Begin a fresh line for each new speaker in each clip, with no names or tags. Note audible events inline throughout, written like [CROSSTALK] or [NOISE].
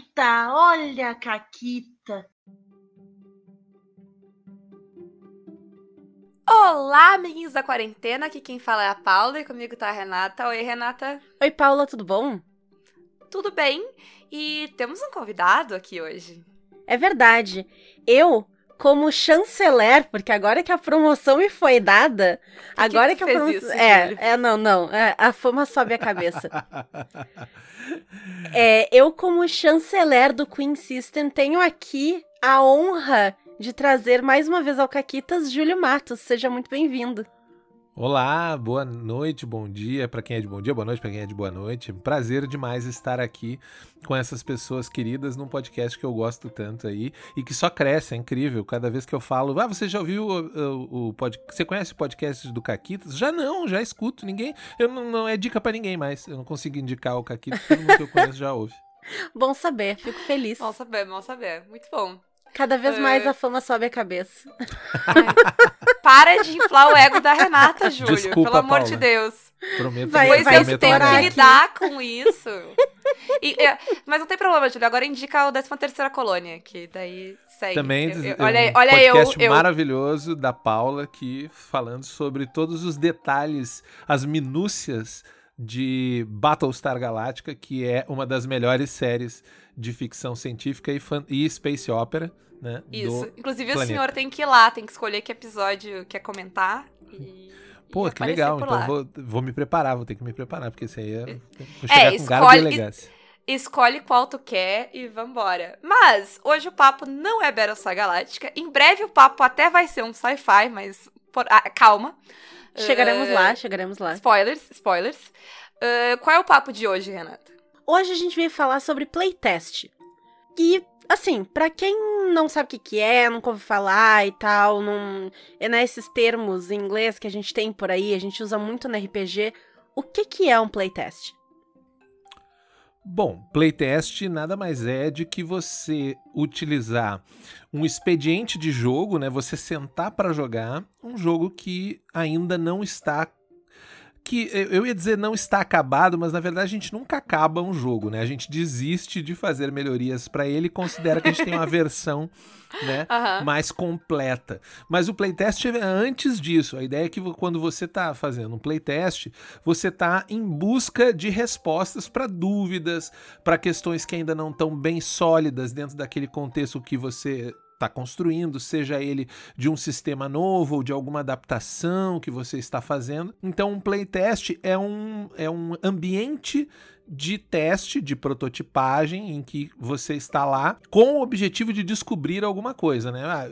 Caquita, olha a Caquita.
Olá, amiguinhos da quarentena. Aqui quem fala é a Paula e comigo tá a Renata. Oi, Renata.
Oi, Paula, tudo bom?
Tudo bem? E temos um convidado aqui hoje.
É verdade. Eu, como chanceler, porque agora que a promoção me foi dada,
que
agora
que
que, a promoção.
isso,
é, é, não, não. é, a fama sobe a cabeça. [LAUGHS] É, eu, como chanceler do Queen System, tenho aqui a honra de trazer mais uma vez ao Caquitas Júlio Matos. Seja muito bem-vindo.
Olá, boa noite, bom dia para quem é de bom dia, boa noite para quem é de boa noite. Prazer demais estar aqui com essas pessoas queridas num podcast que eu gosto tanto aí e que só cresce, é incrível. Cada vez que eu falo, ah, você já ouviu o, o, o pod... Você conhece o podcast do Caquitas? Já não, já escuto. Ninguém, eu não, não é dica para ninguém mais. Eu não consigo indicar o Caquitas, todo mundo que eu conheço já ouve. [LAUGHS]
Bom saber, fico feliz.
Bom saber, bom saber. Muito bom.
Cada vez
É.
mais a fama sobe a cabeça. [LAUGHS]
Para de inflar o ego da Renata, Júlio.
Desculpa,
pelo amor
Paula.
de Deus.
Prometo,
Vai-
Pois
vai
é, tem
estourar
que
aqui.
lidar com isso. E, é, mas não tem problema, Júlio. Agora indica o 13 terceira colônia, que daí segue.
Também
Eu- eu-
é
olha aí,
um
olha eu,
podcast
eu.
maravilhoso da Paula aqui falando sobre todos os detalhes, as minúcias de Battlestar Galactica, que é uma das melhores séries de ficção científica e, fan- e space opera, né?
Isso.
do-
Inclusive, o
planeta.
senhor tem que ir lá, tem que escolher que episódio quer comentar. E,
Pô,
e
que legal. Então vou, vou me preparar, vou ter que me preparar, porque isso aí é. Vou
É,
chegar com garbo e
escolhe-
elegância.
Escolhe qual tu quer e vambora. Mas hoje o papo não é Battlestar Galáctica. Em breve o papo até vai ser um sci-fi, mas por- ah, calma.
Chegaremos
Eh,
lá, chegaremos lá.
Spoilers, spoilers. Eh, qual é o papo de hoje, Renata?
Hoje a gente veio falar sobre playtest. E, assim, pra quem não sabe o que, que é, nunca ouviu falar e tal, não. É né, esses termos em inglês que a gente tem por aí, a gente usa muito no RPG. O que, que é um playtest?
Bom, playtest nada mais é de que você utilizar um expediente de jogo, né? Você sentar para jogar um jogo que ainda não está que eu ia dizer não está acabado, mas na verdade a gente nunca acaba um jogo, né? A gente desiste de fazer melhorias para ele e considera que a gente tem uma [LAUGHS] versão, né, mais completa. Mas o playtest é antes disso. A ideia é que quando você está fazendo um playtest, você está em busca de respostas para dúvidas, para questões que ainda não estão bem sólidas dentro daquele contexto que você está construindo, seja ele de um sistema novo ou de alguma adaptação que você está fazendo. Então, um playtest é um, é um ambiente de teste, de prototipagem, em que você está lá com o objetivo de descobrir alguma coisa, né? Ah,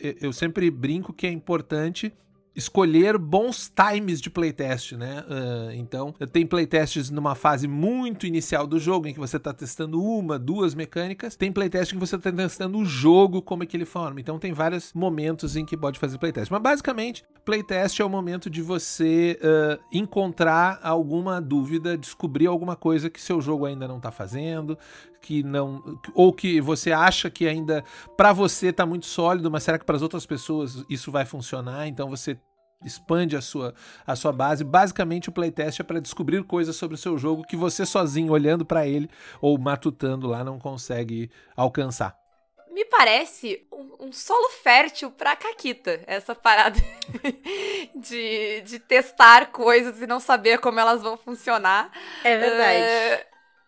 eu- eu sempre brinco que é importante escolher bons times de playtest, né? Ah, então, tem playtests numa fase muito inicial do jogo, em que você está testando uma, duas mecânicas. Tem playtest em que você está testando o jogo, como é que ele forma. Então, tem vários momentos em que pode fazer playtest. Mas, basicamente, playtest é o momento de você ah, encontrar alguma dúvida, descobrir alguma coisa que seu jogo ainda não está fazendo, que não ou que você acha que ainda para você tá muito sólido, mas será que para as outras pessoas isso vai funcionar? Então você expande a sua, a sua base. Basicamente, o playtest é para descobrir coisas sobre o seu jogo que você sozinho, olhando para ele ou matutando lá, não consegue alcançar.
Me parece um, um solo fértil pra Caquita, essa parada [LAUGHS] de, de testar coisas e não saber como elas vão funcionar.
É verdade.
Eh,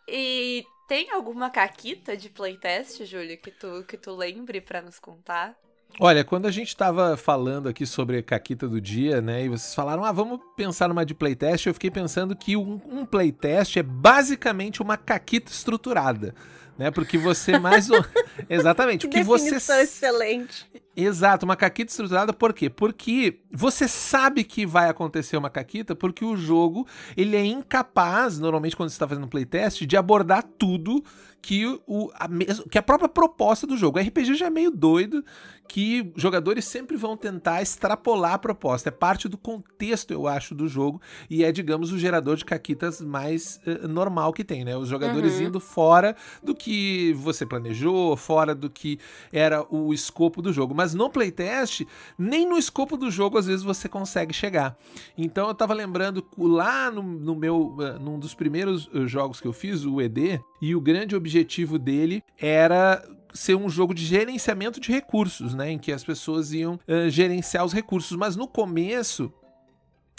e tem alguma Caquita de playtest, Júlio, que tu, que tu lembre pra nos contar?
Olha, quando a gente estava falando aqui sobre a caquita do dia, né, e vocês falaram, ah, vamos pensar numa de playtest, eu fiquei pensando que um, um playtest é basicamente uma caquita estruturada, né, porque você mais... [LAUGHS] Exatamente,
que
porque você...
excelente.
Exato, uma caquita estruturada por quê? Porque você sabe que vai acontecer uma caquita porque o jogo ele é incapaz, normalmente quando você está fazendo um playtest, de abordar tudo que, o, a, que a própria proposta do jogo. O RPG já é meio doido que jogadores sempre vão tentar extrapolar a proposta. É parte do contexto, eu acho, do jogo e é, digamos, o gerador de caquitas mais eh, normal que tem, né? Os jogadores
Uhum.
indo fora do que você planejou, fora do que era o escopo do jogo. Mas no playtest, nem no escopo do jogo às vezes você consegue chegar. Então eu tava lembrando lá no, no meu, uh, num dos primeiros uh, jogos que eu fiz, o ED, e o grande objetivo dele era ser um jogo de gerenciamento de recursos, né? Em que as pessoas iam uh, gerenciar os recursos. Mas no começo,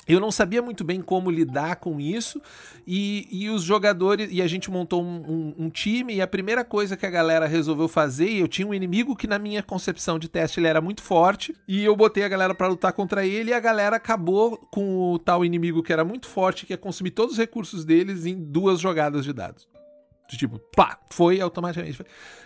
eu não sabia muito bem como lidar com isso e, e os jogadores e a gente montou um, um, um, time e a primeira coisa que a galera resolveu fazer eu tinha um inimigo que na minha concepção de teste ele era muito forte e eu botei a galera para lutar contra ele e a galera acabou com o tal inimigo que era muito forte que ia consumir todos os recursos deles em duas jogadas de dados. Tipo pá foi automaticamente.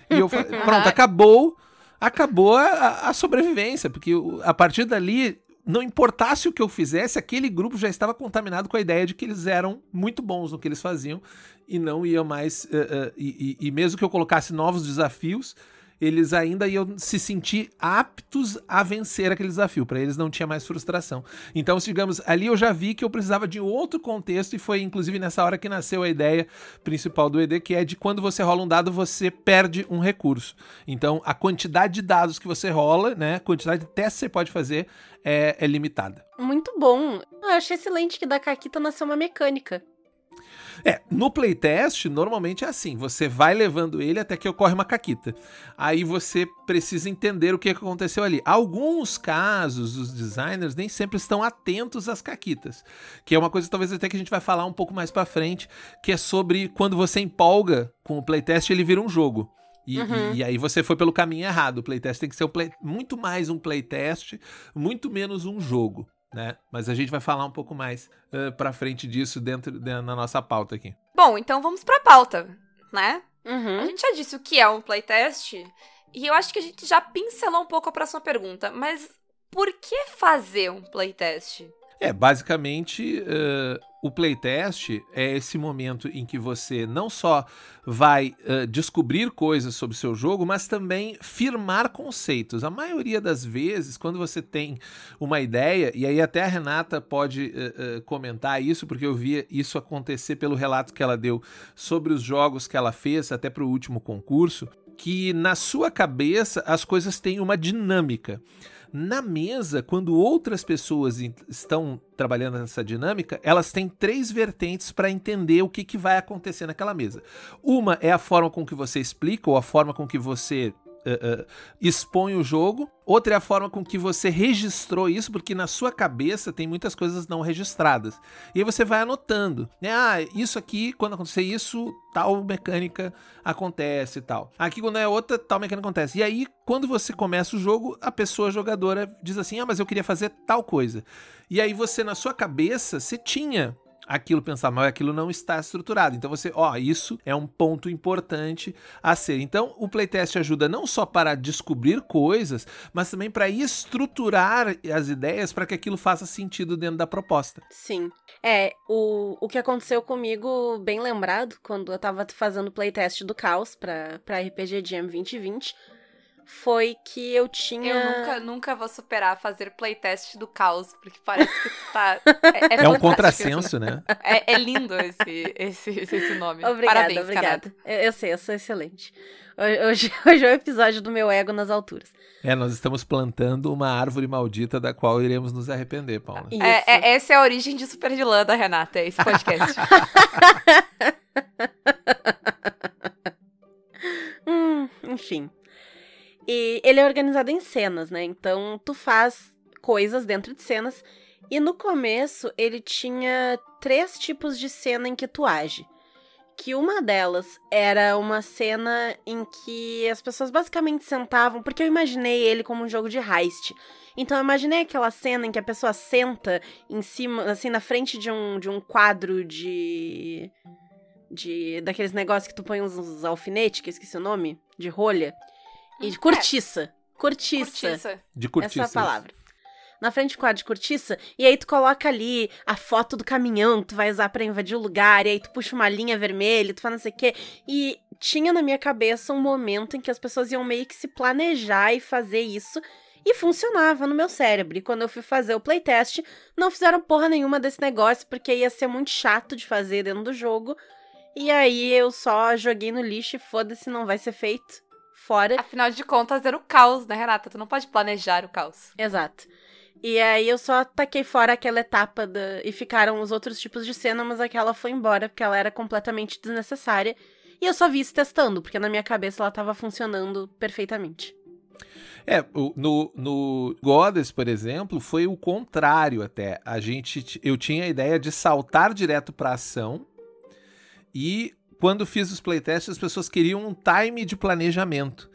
E eu falei, [LAUGHS] pronto acabou acabou a, a sobrevivência porque a partir dali não importasse o que eu fizesse, aquele grupo já estava contaminado com a ideia de que eles eram muito bons no que eles faziam e não ia mais. Uh, uh, e, e, e mesmo que eu colocasse novos desafios, eles ainda iam se sentir aptos a vencer aquele desafio. Para eles não tinha mais frustração. Então, digamos, ali eu já vi que eu precisava de outro contexto e foi inclusive nessa hora que nasceu a ideia principal do ED, que é de quando você rola um dado, você perde um recurso. Então, a quantidade de dados que você rola, né, a quantidade de testes que você pode fazer é, é limitada.
Muito bom. Eu achei excelente que da Caquita nasceu uma mecânica.
É, no playtest, normalmente é assim: você vai levando ele até que ocorre uma caquita. Aí você precisa entender o que aconteceu ali. Alguns casos, os designers nem sempre estão atentos às caquitas, que é uma coisa talvez até que a gente vai falar um pouco mais para frente, que é sobre quando você empolga com o playtest, ele vira um jogo. E, uhum. e, e, aí você foi pelo caminho errado. O playtest tem que ser um play, muito mais um playtest, muito menos um jogo né? Mas a gente vai falar um pouco mais uh, pra frente disso dentro da nossa pauta aqui.
Bom, então vamos pra pauta, né?
Uhum.
A gente já disse o que é um playtest, e eu acho que a gente já pincelou um pouco a próxima pergunta, mas por que fazer um playtest?
É, basicamente, uh, o playtest é esse momento em que você não só vai uh, descobrir coisas sobre o seu jogo, mas também firmar conceitos. A maioria das vezes, quando você tem uma ideia, e aí até a Renata pode uh, comentar isso, porque eu vi isso acontecer pelo relato que ela deu sobre os jogos que ela fez, até para o último concurso, que na sua cabeça as coisas têm uma dinâmica. Na mesa, quando outras pessoas estão trabalhando nessa dinâmica, elas têm três vertentes para entender o que, que vai acontecer naquela mesa. Uma é a forma com que você explica, ou a forma com que você uh, expõe o jogo. Outra é a forma com que você registrou isso, porque na sua cabeça tem muitas coisas não registradas. E aí você vai anotando, né? Ah, isso aqui, quando acontecer isso, tal mecânica acontece e tal. Aqui, quando é outra, tal mecânica acontece. E aí, quando você começa o jogo, a pessoa jogadora diz assim: Ah, mas eu queria fazer tal coisa. E aí você, na sua cabeça, você tinha aquilo pensar, mas aquilo não está estruturado. Então você, ó, isso é um ponto importante a ser. Então o playtest ajuda não só para descobrir coisas, mas também para estruturar as ideias para que aquilo faça sentido dentro da proposta.
Sim. É, o, o que aconteceu comigo, bem lembrado, quando eu tava fazendo playtest do Caos para RPG Jam 2020 foi que eu tinha.
Eu nunca, nunca vou superar fazer playtest do caos, porque parece que tá. [LAUGHS]
É, é, é um contrassenso, né?
É, é, lindo esse, esse, esse nome.
Obrigada,
Parabéns,
obrigada. Eu, eu, sei, eu sou excelente. Hoje, [LAUGHS] hoje é o episódio do meu ego nas alturas.
É, nós estamos plantando uma árvore maldita da qual iremos nos arrepender, Paula.
É, é, essa é a origem de Super Vilã da Renata, é esse podcast. [LAUGHS]
hum, enfim. E ele é organizado em cenas, né? Então tu faz coisas dentro de cenas. E no começo ele tinha três tipos de cena em que tu age. Que uma delas era uma cena em que as pessoas basicamente sentavam, porque eu imaginei ele como um jogo de heist. Então eu imaginei aquela cena em que a pessoa senta em cima, assim, na frente de um, de um quadro de. de daqueles negócios que tu põe uns, uns alfinetes, que eu esqueci o nome, de rolha. E de é. cortiça. É. Cortiça.
cortiça.
De cortiça.
Essa é a palavra. Na frente do quadro de cortiça, e aí tu coloca ali a foto do caminhão que tu vai usar para invadir o lugar, e aí tu puxa uma linha vermelha, tu faz não sei o quê. E tinha na minha cabeça um momento em que as pessoas iam meio que se planejar e fazer isso. E funcionava no meu cérebro. E quando eu fui fazer o playtest, não fizeram porra nenhuma desse negócio, porque ia ser muito chato de fazer dentro do jogo. E aí eu só joguei no lixo e foda-se, não vai ser feito. Fora.
Afinal de contas, era o caos, né, Renata? Tu não pode planejar o caos.
Exato. E aí eu só taquei fora aquela etapa da... e ficaram os outros tipos de cena, mas aquela foi embora porque ela era completamente desnecessária. E eu só vi isso testando, porque na minha cabeça ela tava funcionando perfeitamente.
É, no, no Goddess, por exemplo, foi o contrário até. A gente, eu tinha a ideia de saltar direto pra ação e quando fiz os playtests as pessoas queriam um time de planejamento.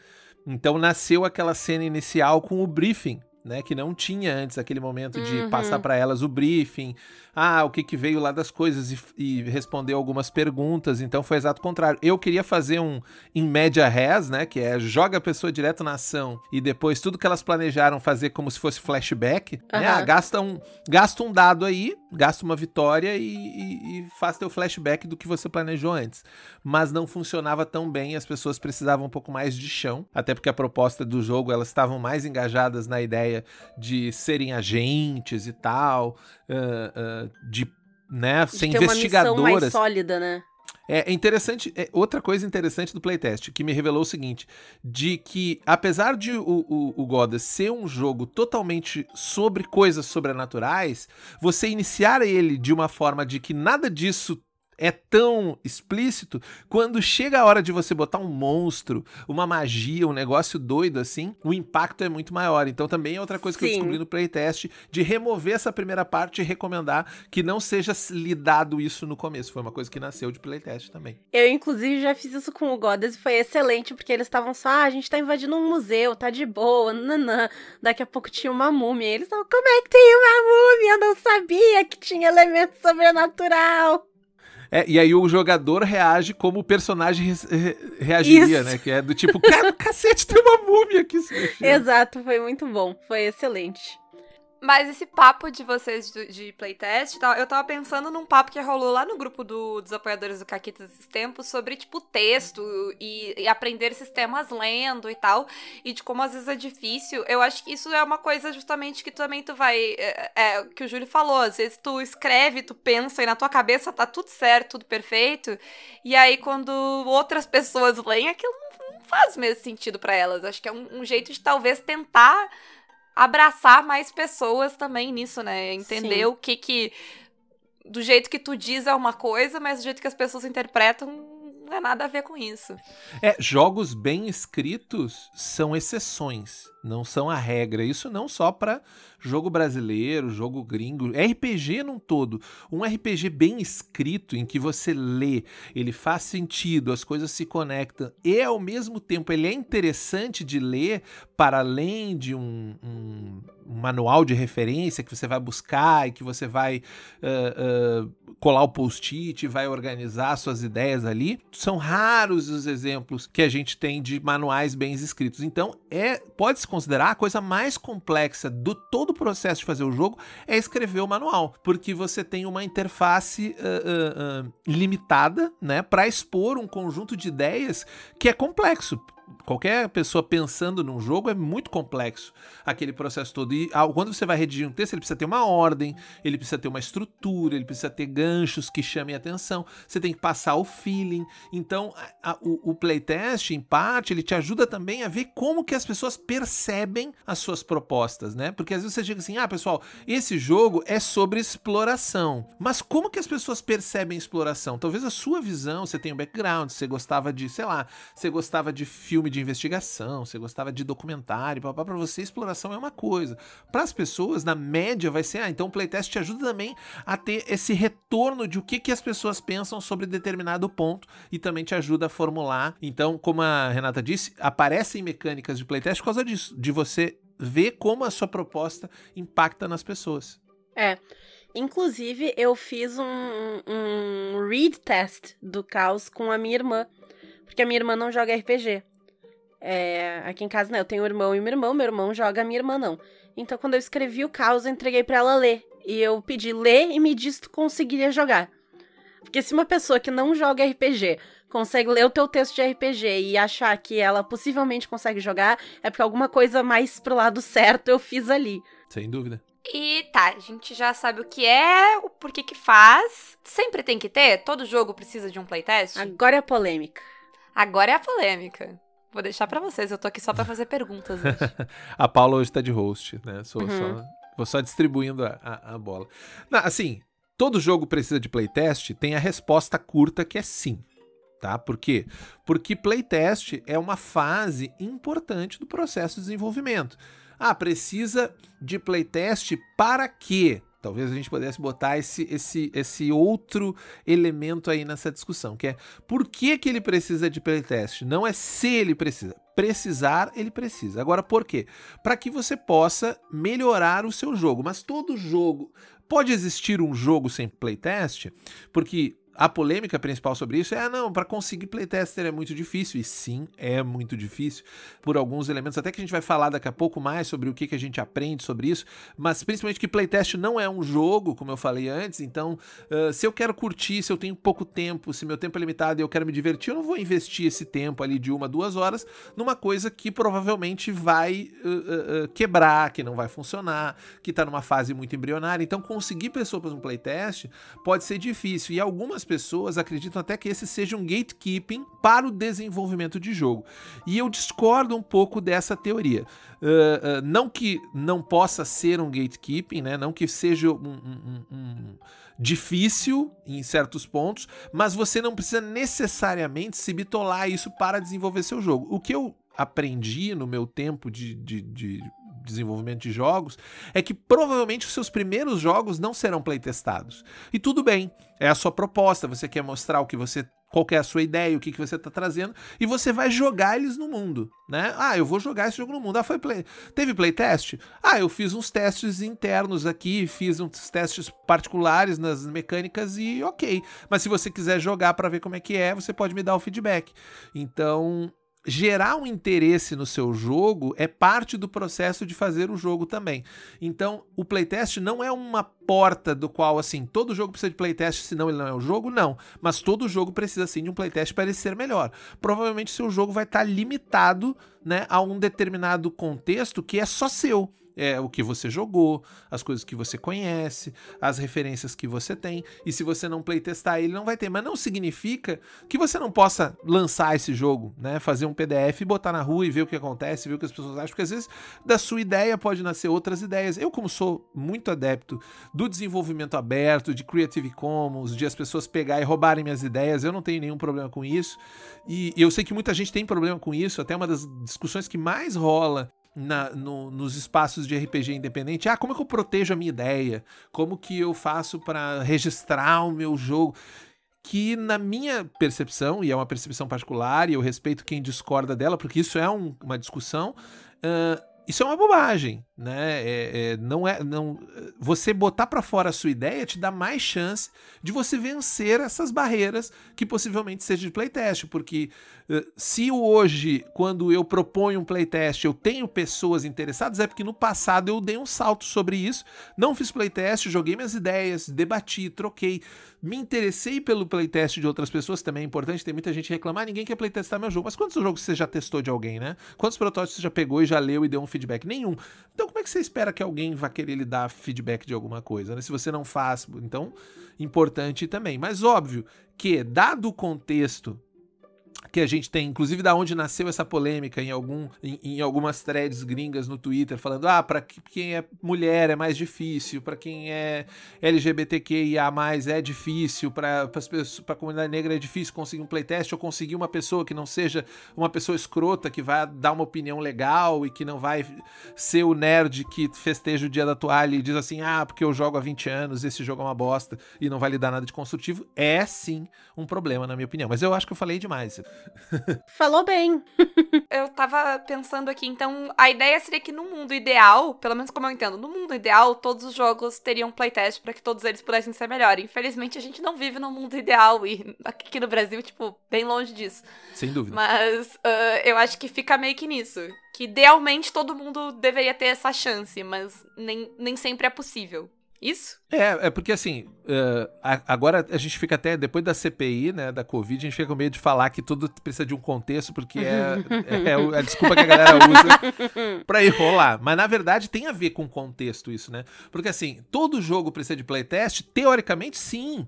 Então nasceu aquela cena inicial com o briefing, né, que não tinha antes aquele momento de
Uhum.
passar para elas o briefing, ah, o que, que veio lá das coisas e, e responder algumas perguntas. Então foi exato contrário. Eu queria fazer um em média res, né, que é joga a pessoa direto na ação e depois tudo que elas planejaram fazer como se fosse flashback, né?
Aham.
Ah, gasta um gasta um dado aí, gasta uma vitória e, e, e faz teu flashback do que você planejou antes. Mas não funcionava tão bem, as pessoas precisavam um pouco mais de chão, até porque a proposta do jogo elas estavam mais engajadas na ideia de serem agentes e tal, ah, ah, de né, ser
de ter uma missão mais
investigadoras.
sólida, né?
É interessante, é outra coisa interessante do playtest, que me revelou o seguinte, de que apesar de o, o, o Goddess ser um jogo totalmente sobre coisas sobrenaturais, você iniciar ele de uma forma de que nada disso é tão explícito, quando chega a hora de você botar um monstro, uma magia, um negócio doido assim, o impacto é muito maior. Então também é outra coisa que eu
Sim.
descobri no playtest, de remover essa primeira parte e recomendar que não seja lidado isso no começo. Foi uma coisa que nasceu de playtest também.
Eu, inclusive, já fiz isso com o Goddess e foi excelente, porque eles estavam só, ah, a gente tá invadindo um museu, tá de boa, nanã. Daqui a pouco tinha uma múmia. E eles estavam, como é que tem uma múmia? Eu não sabia que tinha elemento sobrenatural.
É, e aí o jogador reage como o personagem re- re- reagiria,
Isso.
né? Que é do tipo, cara, cacete, tem uma múmia aqui.
Exato, foi muito bom. Foi excelente.
Mas esse papo de vocês de, playtest, tal, eu tava pensando num papo que rolou lá no grupo do- dos apoiadores do Caquita esses tempos sobre, tipo, texto e, e aprender sistemas lendo e tal, e de como às vezes é difícil. Eu acho que isso é uma coisa justamente que também tu vai. É, é, que o Júlio falou, às vezes tu escreve, tu pensa e na tua cabeça tá tudo certo, tudo perfeito, e aí quando outras pessoas leem, aquilo não, faz o mesmo sentido pra elas. Acho que é um- um jeito de talvez tentar abraçar mais pessoas também nisso, né? Entender
Sim.
o que que. Do jeito que tu diz é uma coisa, mas do jeito que as pessoas interpretam não é nada a ver com isso.
É, jogos bem escritos são exceções, não são a regra. Isso não só pra jogo brasileiro, jogo gringo, RPG num todo. Um RPG bem escrito, em que você lê, ele faz sentido, as coisas se conectam, e ao mesmo tempo ele é interessante de ler, para além de um- um manual de referência que você vai buscar e que você vai ah, ah, colar o post-it, vai organizar suas ideias ali. São raros os exemplos que a gente tem de manuais bem escritos. Então, é pode-se considerar a coisa mais complexa do todo o processo de fazer o jogo é escrever o manual, porque você tem uma interface ah, limitada, né, para expor um conjunto de ideias que é complexo. Qualquer pessoa pensando num jogo é muito complexo aquele processo todo. E ah, quando você vai redigir um texto, ele precisa ter uma ordem, ele precisa ter uma estrutura, ele precisa ter ganchos que chamem atenção, você tem que passar o feeling. Então, a- a- o, o playtest, em parte, ele te ajuda também a ver como que as pessoas percebem as suas propostas, né? Porque às vezes você diz assim, ah, pessoal, esse jogo é sobre exploração. Mas como que as pessoas percebem exploração? Talvez a sua visão, você tem um background, você gostava de, sei lá, você gostava de filme de investigação, você gostava de documentário, para você exploração é uma coisa. Para as pessoas, na média, vai ser, ah, então o playtest te ajuda também a ter esse retorno de o que, que as pessoas pensam sobre determinado ponto e também te ajuda a formular. Então, como a Renata disse, aparecem mecânicas de playtest por causa disso, de você ver como a sua proposta impacta nas pessoas.
Inclusive, eu fiz um, um read test do caos com a minha irmã. Porque a minha irmã não joga RPG. É, aqui em casa, né? Eu tenho um irmão e uma irmã. Meu irmão joga, minha irmã não. Então, quando eu escrevi o caos, eu entreguei pra ela ler. E eu pedi, lê e me diz se tu conseguiria jogar. Porque se uma pessoa que não joga RPG consegue ler o teu texto de RPG e achar que ela possivelmente consegue jogar, é porque alguma coisa mais pro lado certo eu fiz ali.
Sem dúvida.
E tá, a gente já sabe o que é, o porquê que faz. Sempre tem que ter? Todo jogo precisa de um playtest?
Agora é a polêmica.
Agora é a polêmica. Vou deixar pra vocês, eu tô aqui só pra fazer perguntas hoje. [LAUGHS]
A Paula hoje tá de host, né? Sou
Uhum.
só, vou só distribuindo a, a- a bola. Não, assim, todo jogo precisa de playtest, tem a resposta curta que é sim. Tá? Por quê? Porque playtest é uma fase importante do processo de desenvolvimento. Ah, precisa de playtest para quê? Talvez a gente pudesse botar esse, esse, esse outro elemento aí nessa discussão, que é por que, que ele precisa de playtest? Não é se ele precisa. Precisar, ele precisa. Agora, por quê? Para que você possa melhorar o seu jogo. Mas todo jogo. Pode existir um jogo sem playtest? Porque a polêmica principal sobre isso é: ah, não, para conseguir playtester é muito difícil. E sim, é muito difícil. Por alguns elementos, até que a gente vai falar daqui a pouco mais sobre o que, que a gente aprende sobre isso. Mas principalmente que playtest não é um jogo, como eu falei antes. Então, ah, se eu quero curtir, se eu tenho pouco tempo, se meu tempo é limitado e eu quero me divertir, eu não vou investir esse tempo ali de uma, duas horas numa coisa que provavelmente vai uh, uh, uh, quebrar, que não vai funcionar, que tá numa fase muito embrionária. Então, conseguir pessoas para um playtest pode ser difícil. E algumas pessoas acreditam até que esse seja um gatekeeping para o desenvolvimento de jogo. E eu discordo um pouco dessa teoria. Uh, uh, não que não possa ser um gatekeeping, né? Não que seja um, um- um- um difícil em certos pontos, mas você não precisa necessariamente se bitolar isso para desenvolver seu jogo. O que eu aprendi no meu tempo de, de- de desenvolvimento de jogos é que provavelmente os seus primeiros jogos não serão playtestados. E tudo bem, é a sua proposta, você quer mostrar o que você qual é a sua ideia, o que, que você está trazendo, e você vai jogar eles no mundo, né? Ah, eu vou jogar esse jogo no mundo. Ah, foi play... Teve playtest? Ah, eu fiz uns testes internos aqui, fiz uns testes particulares nas mecânicas e ok. Mas se você quiser jogar para ver como é que é, você pode me dar o feedback. Então, gerar um interesse no seu jogo é parte do processo de fazer o jogo também. Então, o playtest não é uma porta do qual, assim, todo jogo precisa de playtest, senão ele não é um jogo, não. Mas todo jogo precisa, sim, de um playtest para ele ser melhor. Provavelmente seu jogo vai estar limitado, né, a um determinado contexto que é só seu. É o que você jogou, as coisas que você conhece, as referências que você tem. E se você não playtestar, ele não vai ter. Mas não significa que você não possa lançar esse jogo, né? Fazer um PDF botar na rua e ver o que acontece, ver o que as pessoas acham. Porque às vezes da sua ideia pode nascer outras ideias. Eu, como sou muito adepto do desenvolvimento aberto, de Creative Commons, de as pessoas pegar e roubarem minhas ideias, eu não tenho nenhum problema com isso. E eu sei que muita gente tem problema com isso. Até uma das discussões que mais rola na- no- nos espaços de RPG independente. Ah, como é que eu protejo a minha ideia? Como que eu faço para registrar o meu jogo? Que na minha percepção, e é uma percepção particular, e eu respeito quem discorda dela, porque isso é um- uma discussão, ah, isso é uma bobagem, né? É- é, não é, não, você botar para fora a sua ideia te dá mais chance de você vencer essas barreiras que possivelmente seja de playtest, porque se hoje, quando eu proponho um playtest, eu tenho pessoas interessadas, é porque no passado eu dei um salto sobre isso, não fiz playtest, joguei minhas ideias, debati, troquei, me interessei pelo playtest de outras pessoas, também é importante, tem muita gente reclamar, ninguém quer playtestar meu jogo, mas quantos jogos você já testou de alguém, né? Quantos protótipos você já pegou e já leu e deu um feedback? Nenhum. Então como é que você espera que alguém vá querer lhe dar feedback de alguma coisa, né? Se você não faz, então, importante também. Mas óbvio que, dado o contexto que a gente tem, inclusive da onde nasceu essa polêmica em, algum, em, em algumas threads gringas no Twitter, falando: ah, para quem é mulher é mais difícil, para quem é LGBTQIA, é difícil, para a comunidade negra é difícil conseguir um playtest ou conseguir uma pessoa que não seja uma pessoa escrota, que vai dar uma opinião legal e que não vai ser o nerd que festeja o dia da toalha e diz assim: ah, porque eu jogo há 20 anos, esse jogo é uma bosta e não vai lhe dar nada de construtivo. É sim um problema, na minha opinião. Mas eu acho que eu falei demais.
Falou bem. [LAUGHS]
Eu tava pensando aqui, então a ideia seria que no mundo ideal, pelo menos como eu entendo, no mundo ideal, todos os jogos teriam playtest pra que todos eles pudessem ser melhor. Infelizmente, a gente não vive num mundo ideal e aqui no Brasil, tipo, bem longe disso.
Sem dúvida.
Mas ah, eu acho que fica meio que nisso. Que idealmente todo mundo deveria ter essa chance, mas nem, nem sempre é possível. Isso?
É, é porque assim, uh, agora a gente fica até, depois da CPI, né, da Covid, a gente fica com medo de falar que tudo precisa de um contexto, porque é, é, é a desculpa que a galera usa [LAUGHS] pra enrolar. Mas na verdade tem a ver com contexto isso, né? Porque assim, todo jogo precisa de playtest? Teoricamente sim.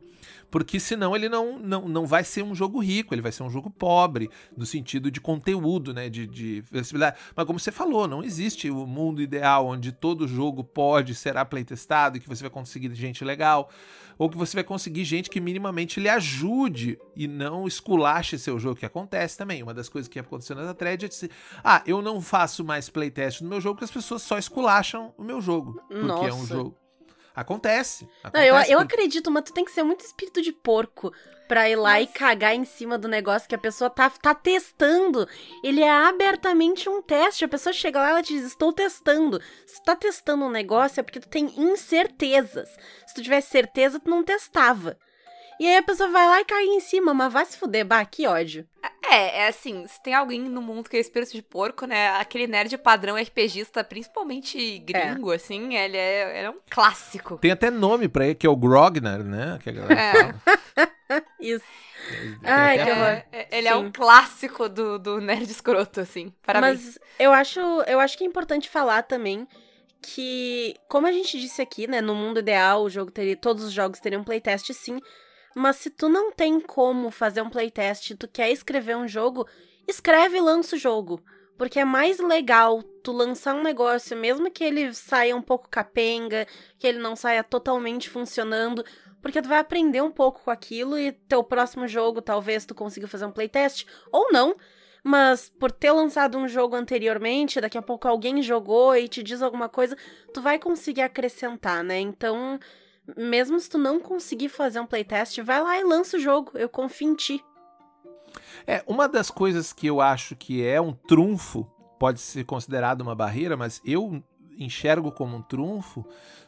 Porque senão ele não, não, não vai ser um jogo rico, ele vai ser um jogo pobre, no sentido de conteúdo, né? De, de flexibilidade. Mas como você falou, não existe o mundo ideal onde todo jogo pode será playtestado e que você vai conseguir gente legal, ou que você vai conseguir gente que minimamente lhe ajude e não esculache seu jogo, que acontece também. Uma das coisas que aconteceu na thread é dizer, ah, eu não faço mais playtest no meu jogo porque as pessoas só esculacham o meu jogo. Porque Nossa. é um jogo. Acontece. acontece
não, eu, eu acredito, mas tu tem que ser muito espírito de porco pra ir lá Mas... e cagar em cima do negócio que a pessoa tá, tá testando. Ele é abertamente um teste. A pessoa chega lá e ela diz: Estou testando. Se tu tá testando um negócio é porque tu tem incertezas. Se tu tivesse certeza, tu não testava. E aí a pessoa vai lá e cai em cima, mas vai se fuder, bah, que ódio.
É, é assim, se tem alguém no mundo que é espírito de porco, né? Aquele nerd padrão RPGista, principalmente gringo, é. assim, ele é, ele é um clássico.
Tem até nome pra ele, que é o Grogner, né? Que a galera é. fala. [LAUGHS]
Isso.
Ai, que é, é, ele Sim. é um clássico do, do nerd escroto, assim. Parabéns.
Mas eu acho, eu acho que é importante falar também que, como a gente disse aqui, né, no mundo ideal, o jogo teria, todos os jogos teriam playtest sim, mas se tu não tem como fazer um playtest, tu quer escrever um jogo, escreve e lança o jogo. Porque é mais legal tu lançar um negócio, mesmo que ele saia um pouco capenga, que ele não saia totalmente funcionando, porque tu vai aprender um pouco com aquilo e teu próximo jogo talvez tu consiga fazer um playtest ou não. Mas por ter lançado um jogo anteriormente, daqui a pouco alguém jogou e te diz alguma coisa, tu vai conseguir acrescentar, né? Então, mesmo se tu não conseguir fazer um playtest, vai lá e lança o jogo. Eu confio em ti.
É, uma das coisas que eu acho que é um trunfo, pode ser considerado uma barreira, mas eu enxergo como um trunfo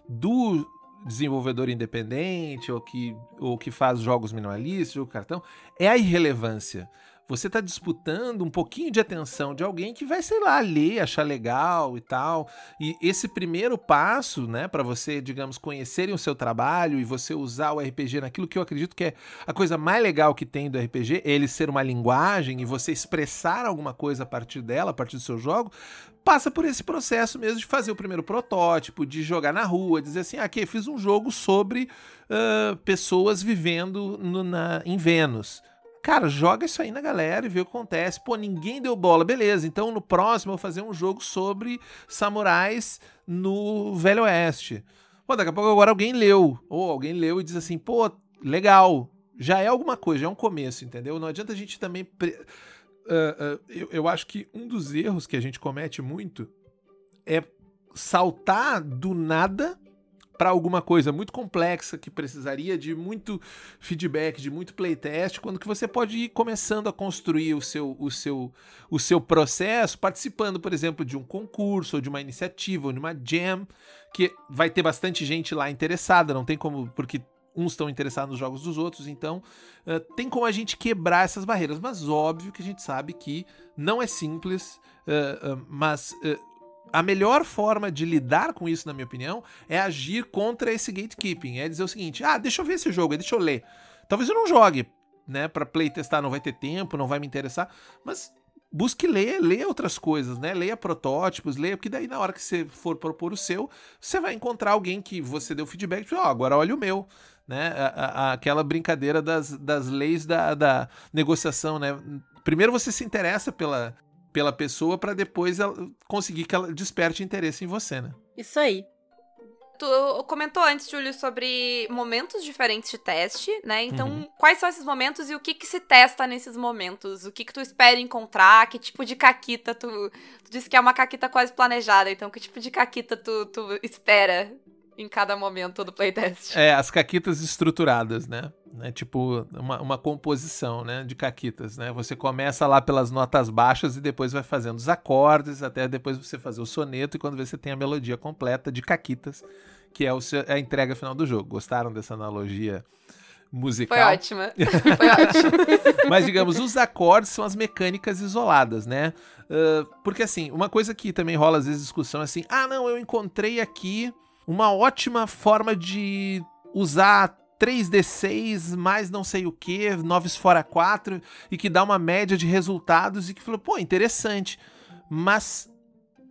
do desenvolvedor independente ou que, ou que faz jogos minimalistas, jogo cartão, é a irrelevância. Você está disputando um pouquinho de atenção de alguém que vai, sei lá, ler, achar legal e tal. E esse primeiro passo, né, para você, digamos, conhecerem o seu trabalho e você usar o RPG naquilo que eu acredito que é a coisa mais legal que tem do RPG, é ele ser uma linguagem e você expressar alguma coisa a partir dela, a partir do seu jogo, passa por esse processo mesmo de fazer o primeiro protótipo, de jogar na rua, dizer assim, ah, aqui fiz um jogo sobre uh, pessoas vivendo no, na, em Vênus. Cara, joga isso aí na galera e vê o que acontece. Pô, ninguém deu bola, beleza. Então no próximo eu vou fazer um jogo sobre samurais no Velho Oeste. Pô, daqui a pouco agora alguém leu. Ou alguém leu e diz assim, pô, legal. Já é alguma coisa, já é um começo, entendeu? Não adianta a gente também. Pre uh, uh, eu, eu acho que um dos erros que a gente comete muito é saltar do nada para alguma coisa muito complexa que precisaria de muito feedback, de muito playtest, quando que você pode ir começando a construir o seu, o seu, o seu processo, participando, por exemplo, de um concurso, ou de uma iniciativa, ou de uma jam, que vai ter bastante gente lá interessada, não tem como, porque uns estão interessados nos jogos dos outros, então uh, tem como a gente quebrar essas barreiras. Mas óbvio que a gente sabe que não é simples, uh, uh, mas a melhor forma de lidar com isso, na minha opinião, é agir contra esse gatekeeping. É dizer o seguinte: ah, deixa eu ver esse jogo, deixa eu ler. Talvez eu não jogue, né? Pra playtestar não vai ter tempo, não vai me interessar, mas busque ler, leia outras coisas, né? Leia protótipos, leia, porque daí na hora que você for propor o seu, você vai encontrar alguém que você deu feedback, ó, oh, agora olha o meu né? A, a, aquela brincadeira das, das leis da, da negociação, né? Primeiro você se interessa pela, pela pessoa para depois ela conseguir que ela desperte interesse em você, né?
Isso aí.
Tu comentou antes, Júlio, sobre momentos diferentes de teste, né? Então, uhum. quais são esses momentos e o que que se testa nesses momentos? O que que tu espera encontrar? Que tipo de caquita tu... Tu disse que é uma caquita quase planejada, então que tipo de caquita tu, tu espera em cada momento do playtest.
É, as caquitas estruturadas, né? É tipo uma, uma composição, né, de caquitas, né? Você começa lá pelas notas baixas e depois vai fazendo os acordes, até depois você fazer o soneto e quando você tem a melodia completa de caquitas, que é o seu, é a entrega final do jogo. Gostaram dessa analogia? musical.
Foi ótima. [LAUGHS] Foi ótima.
Mas, digamos, os acordes são as mecânicas isoladas, né? Uh, porque, assim, uma coisa que também rola às vezes discussão é assim: ah, não, eu encontrei aqui uma ótima forma de usar 3D6 mais não sei o que, 9 fora 4, e que dá uma média de resultados e que falou, pô, interessante. Mas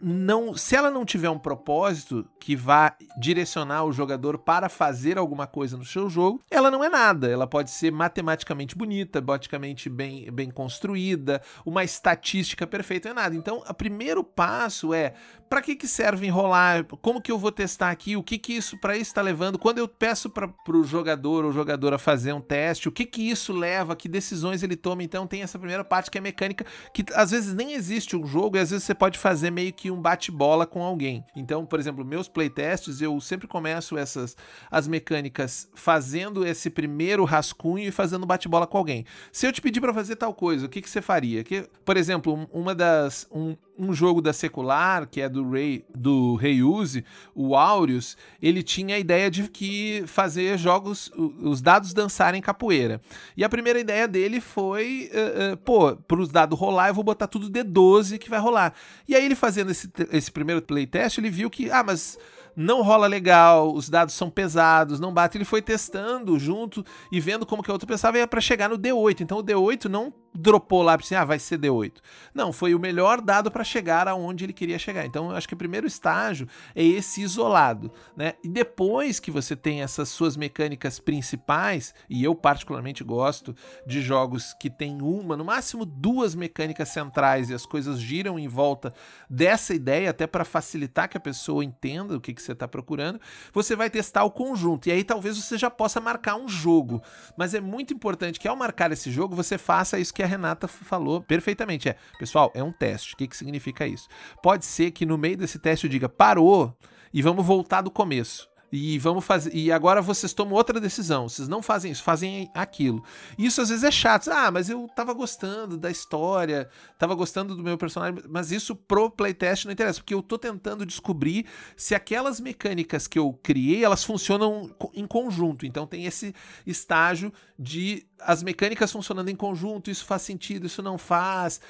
não, se ela não tiver um propósito que vá direcionar o jogador para fazer alguma coisa no seu jogo, ela não é nada. Ela pode ser matematicamente bonita, boticamente bem, bem construída, uma estatística perfeita, não é nada. Então, o primeiro passo é para que, que serve enrolar? Como que eu vou testar aqui? O que que isso para isso está levando? Quando eu peço para o jogador ou jogadora fazer um teste, o que que isso leva? Que decisões ele toma? Então tem essa primeira parte que é mecânica, que às vezes nem existe um jogo e às vezes você pode fazer meio que um bate-bola com alguém. Então, por exemplo, meus playtests, eu sempre começo essas as mecânicas fazendo esse primeiro rascunho e fazendo bate-bola com alguém. Se eu te pedir para fazer tal coisa, o que que você faria? Que, por exemplo, uma das um, um jogo da secular, que é do Ray do Reuse, o Aureus, ele tinha a ideia de que fazer jogos, os dados dançarem capoeira. E a primeira ideia dele foi, uh, uh, pô, para os dados rolar, eu vou botar tudo D12 que vai rolar. E aí ele fazendo esse, esse primeiro playtest, ele viu que, ah, mas não rola legal, os dados são pesados, não bate. Ele foi testando junto e vendo como que a outra pensava para chegar no D8. Então o D8 não dropou lá assim, ah, vai ser D8. Não, foi o melhor dado para chegar aonde ele queria chegar. Então, eu acho que o primeiro estágio é esse isolado, né? E depois que você tem essas suas mecânicas principais, e eu particularmente gosto de jogos que tem uma, no máximo duas mecânicas centrais e as coisas giram em volta dessa ideia, até para facilitar que a pessoa entenda o que, que você está procurando, você vai testar o conjunto. E aí talvez você já possa marcar um jogo. Mas é muito importante que ao marcar esse jogo, você faça isso que a Renata falou perfeitamente. É, pessoal, é um teste. O que, que significa isso? Pode ser que no meio desse teste eu diga, parou e vamos voltar do começo e vamos fazer. E agora vocês tomam outra decisão. Vocês não fazem isso, fazem aquilo. Isso às vezes é chato. Ah, mas eu tava gostando da história, tava gostando do meu personagem, mas isso pro playtest não interessa, porque eu tô tentando descobrir se aquelas mecânicas que eu criei, elas funcionam em conjunto. Então tem esse estágio de as mecânicas funcionando em conjunto, isso faz sentido, isso não faz.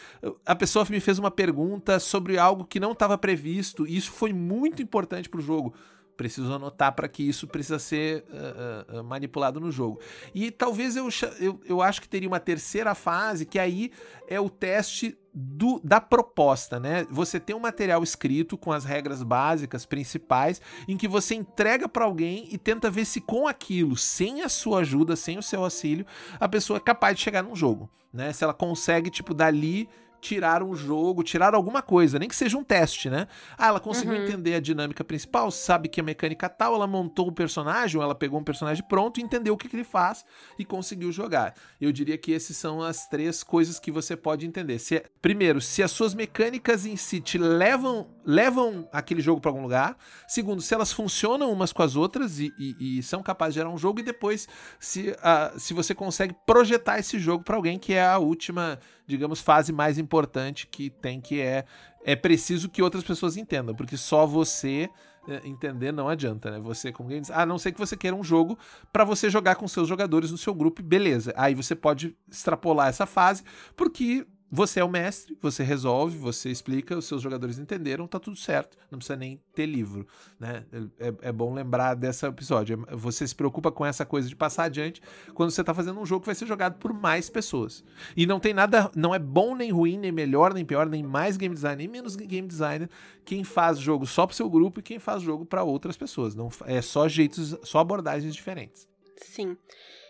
A pessoa me fez uma pergunta sobre algo que não estava previsto, e isso foi muito importante pro jogo preciso anotar para que isso precisa ser uh, uh, manipulado no jogo. E talvez eu, eu, eu acho que teria uma terceira fase, que aí é o teste do, da proposta, né? Você tem um material escrito com as regras básicas, principais, em que você entrega para alguém e tenta ver se com aquilo, sem a sua ajuda, sem o seu auxílio, a pessoa é capaz de chegar num jogo, né? Se ela consegue, tipo, dali tirar um jogo, tirar alguma coisa, nem que seja um teste, né? Ah, ela conseguiu uhum. entender a dinâmica principal, sabe que a mecânica tal, ela montou o um personagem, ou ela pegou um personagem pronto, entendeu o que, que ele faz e conseguiu jogar. Eu diria que esses são as três coisas que você pode entender. Se, primeiro, se as suas mecânicas em si te levam, levam aquele jogo para algum lugar. Segundo, se elas funcionam umas com as outras e, e, e são capazes de gerar um jogo. E depois, se, uh, se você consegue projetar esse jogo para alguém, que é a última digamos, fase mais importante que tem, que é é preciso que outras pessoas entendam, porque só você é, entender não adianta, né? Você, como quem diz, a não ser que você queira um jogo para você jogar com seus jogadores no seu grupo, beleza. Aí você pode extrapolar essa fase, porque você é o mestre, você resolve, você explica, os seus jogadores entenderam, tá tudo certo. Não precisa nem ter livro, né? É, é bom lembrar desse episódio. Você se preocupa com essa coisa de passar adiante quando você tá fazendo um jogo que vai ser jogado por mais pessoas. E não tem nada, não é bom nem ruim, nem melhor, nem pior, nem mais game design, nem menos game designer quem faz jogo só pro seu grupo e quem faz jogo para outras pessoas. Não é só jeitos, só abordagens diferentes.
Sim.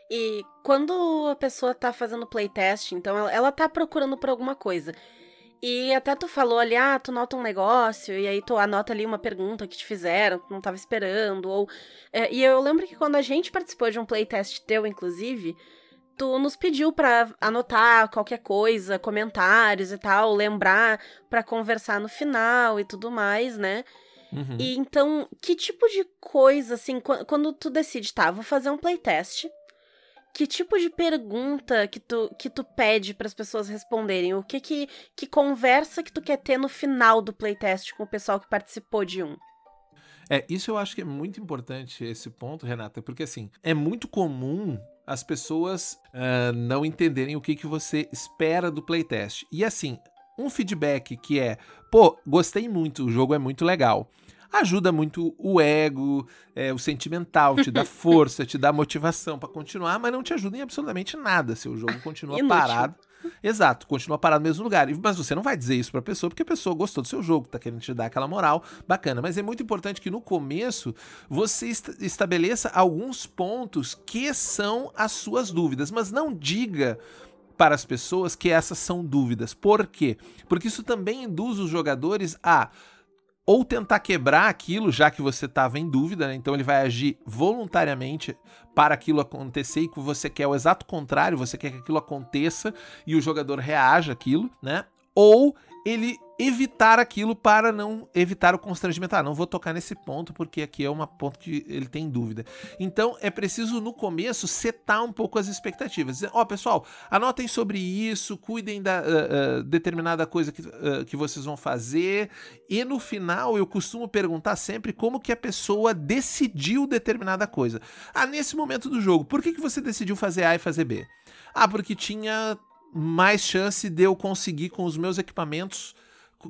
E quando a pessoa tá fazendo playtest, então ela, ela tá procurando por alguma coisa. E até tu falou ali, ah, tu nota um negócio, e aí tu anota ali uma pergunta que te fizeram, tu não tava esperando, ou... É, e eu lembro que quando a gente participou de um playtest teu, inclusive, tu nos pediu para anotar qualquer coisa, comentários e tal, lembrar para conversar no final e tudo mais, né? Uhum. E então, que tipo de coisa, assim, quando tu decide, tá, vou fazer um playtest, que tipo de pergunta que tu, que tu pede para as pessoas responderem? O que, que que conversa que tu quer ter no final do playtest com o pessoal que participou de um?
É, isso eu acho que é muito importante esse ponto, Renata, porque assim, é muito comum as pessoas uh, não entenderem o que, que você espera do playtest. E assim, um feedback que é, pô, gostei muito, o jogo é muito legal. Ajuda muito o ego, é, o sentimental, te dá [LAUGHS] força, te dá motivação para continuar, mas não te ajuda em absolutamente nada se o jogo continua
Inútil.
parado. Exato, continua parado no mesmo lugar. Mas você não vai dizer isso pra pessoa, porque a pessoa gostou do seu jogo, tá querendo te dar aquela moral bacana. Mas é muito importante que no começo você esta- estabeleça alguns pontos que são as suas dúvidas, mas não diga para as pessoas que essas são dúvidas. Por quê? Porque isso também induz os jogadores a ou tentar quebrar aquilo, já que você estava em dúvida, né? então ele vai agir voluntariamente para aquilo acontecer e que você quer o exato contrário, você quer que aquilo aconteça e o jogador reaja àquilo, né? Ou ele evitar aquilo para não evitar o constrangimento. Ah, não vou tocar nesse ponto porque aqui é um ponto que ele tem dúvida. Então é preciso no começo setar um pouco as expectativas. Ó, pessoal, anotem sobre isso, cuidem da ah, ah, determinada coisa que, ah, que vocês vão fazer. E no final eu costumo perguntar sempre como que a pessoa decidiu determinada coisa. Ah, nesse momento do jogo, por que, que você decidiu fazer A e fazer B? Ah, porque tinha mais chance de eu conseguir com os meus equipamentos.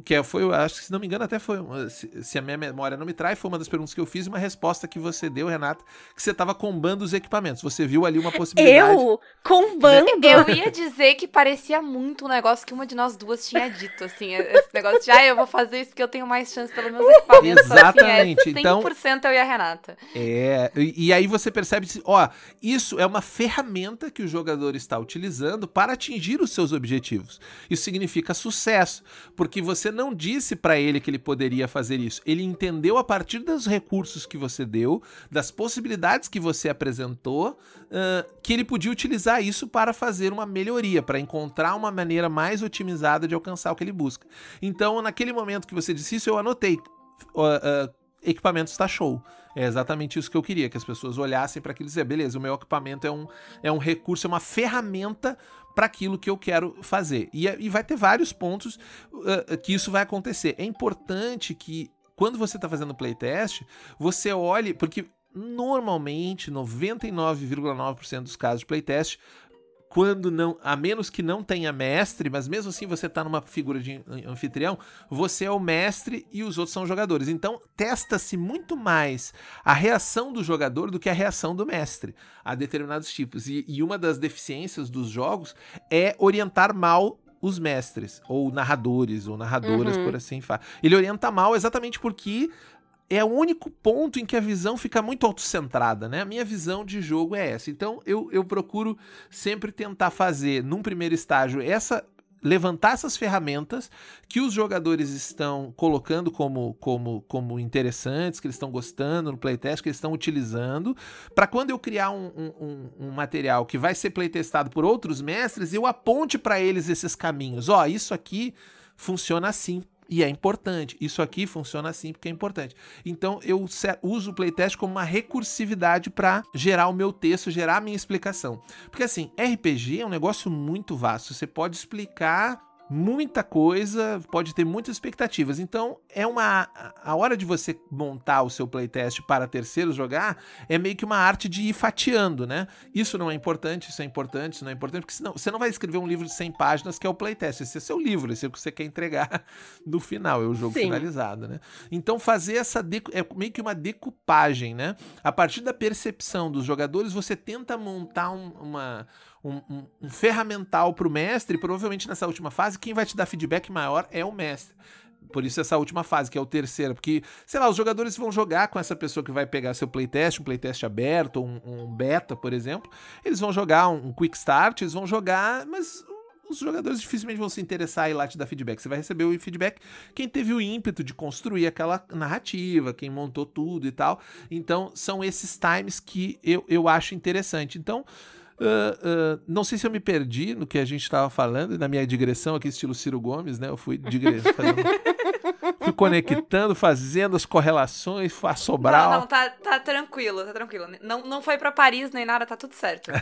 Que é- foi, eu acho que se não me engano, até foi. uma- Se, se a minha memória não me trai, foi uma das perguntas que eu fiz e uma resposta que você deu, Renata, que você estava combando os equipamentos. Você viu ali uma possibilidade.
Eu com bando.
Eu ia dizer que parecia muito um negócio que uma de nós duas tinha dito, assim. Esse negócio de, ah, eu vou fazer isso porque eu tenho mais chance pelos meus equipamentos.
Exatamente,
Assim, é 100%
então-
eu e a Renata.
É, e, e aí você percebe, ó, isso é uma ferramenta que o jogador está utilizando para atingir os seus objetivos. Isso significa sucesso, porque você não disse para ele que ele poderia fazer isso. Ele entendeu a partir dos recursos que você deu, das possibilidades que você apresentou, ah, que ele podia utilizar isso para fazer uma melhoria, para encontrar uma maneira mais otimizada de alcançar o que ele busca. Então, naquele momento que você disse isso, eu anotei. ó, ah, equipamento está show. É exatamente isso que eu queria, que as pessoas olhassem para aquilo e dizer, beleza, o meu equipamento é um, é um recurso, é uma ferramenta para aquilo que eu quero fazer. E, e vai ter vários pontos uh, que isso vai acontecer. É importante que quando você está fazendo playtest, você olhe, porque normalmente 99,9% dos casos de playtest quando não, a menos que não tenha mestre, mas mesmo assim você tá numa figura de anfitrião, você é o mestre e os outros são jogadores. Então, testa-se muito mais a reação do jogador do que a reação do mestre a determinados tipos. E, e uma das deficiências dos jogos é orientar mal os mestres, ou narradores, ou narradoras,
Uhum.
por assim falar. Ele orienta mal exatamente porque é o único ponto em que a visão fica muito autocentrada, né? A minha visão de jogo é essa. Então eu, eu procuro sempre tentar fazer, num primeiro estágio, essa levantar essas ferramentas que os jogadores estão colocando como, como, como interessantes, que eles estão gostando no playtest, que eles estão utilizando, para quando eu criar um, um, um- material que vai ser playtestado por outros mestres, eu aponte para eles esses caminhos. Ó, isso aqui funciona assim. E é importante. Isso aqui funciona assim porque é importante. Então eu uso o playtest como uma recursividade para gerar o meu texto, gerar a minha explicação. Porque assim, RPG é um negócio muito vasto. Você pode explicar muita coisa, pode ter muitas expectativas. Então, é uma a hora de você montar o seu playtest para terceiros jogar, é meio que uma arte de ir fatiando, né? Isso não é importante, isso é importante, isso não é importante, porque senão você não vai escrever um livro de 100 páginas que é o playtest, esse é seu livro, esse é o que você quer entregar [LAUGHS] no final, é o jogo
Sim.
finalizado, né? Então, fazer essa é meio que uma decupagem, né? A partir da percepção dos jogadores, você tenta montar um- uma um, um- um ferramental para o mestre, provavelmente nessa última fase, quem vai te dar feedback maior é o mestre. Por isso essa última fase, que é o terceiro, porque, sei lá, os jogadores vão jogar com essa pessoa que vai pegar seu playtest, um playtest aberto, um, um beta, por exemplo, eles vão jogar um, um quick start, eles vão jogar, mas os jogadores dificilmente vão se interessar e lá te dar feedback. Você vai receber o feedback quem teve o ímpeto de construir aquela narrativa, quem montou tudo e tal. Então, são esses times que eu, eu acho interessante. Então, ah, não sei se eu me perdi no que a gente estava falando, na minha digressão aqui, estilo Ciro Gomes, né? Eu fui digre- [LAUGHS] fazendo- fui conectando, fazendo as correlações, a Sobral.
Não, não, tá, tá tranquilo, tá tranquilo. Não, não foi pra Paris nem nada, tá tudo certo. [LAUGHS]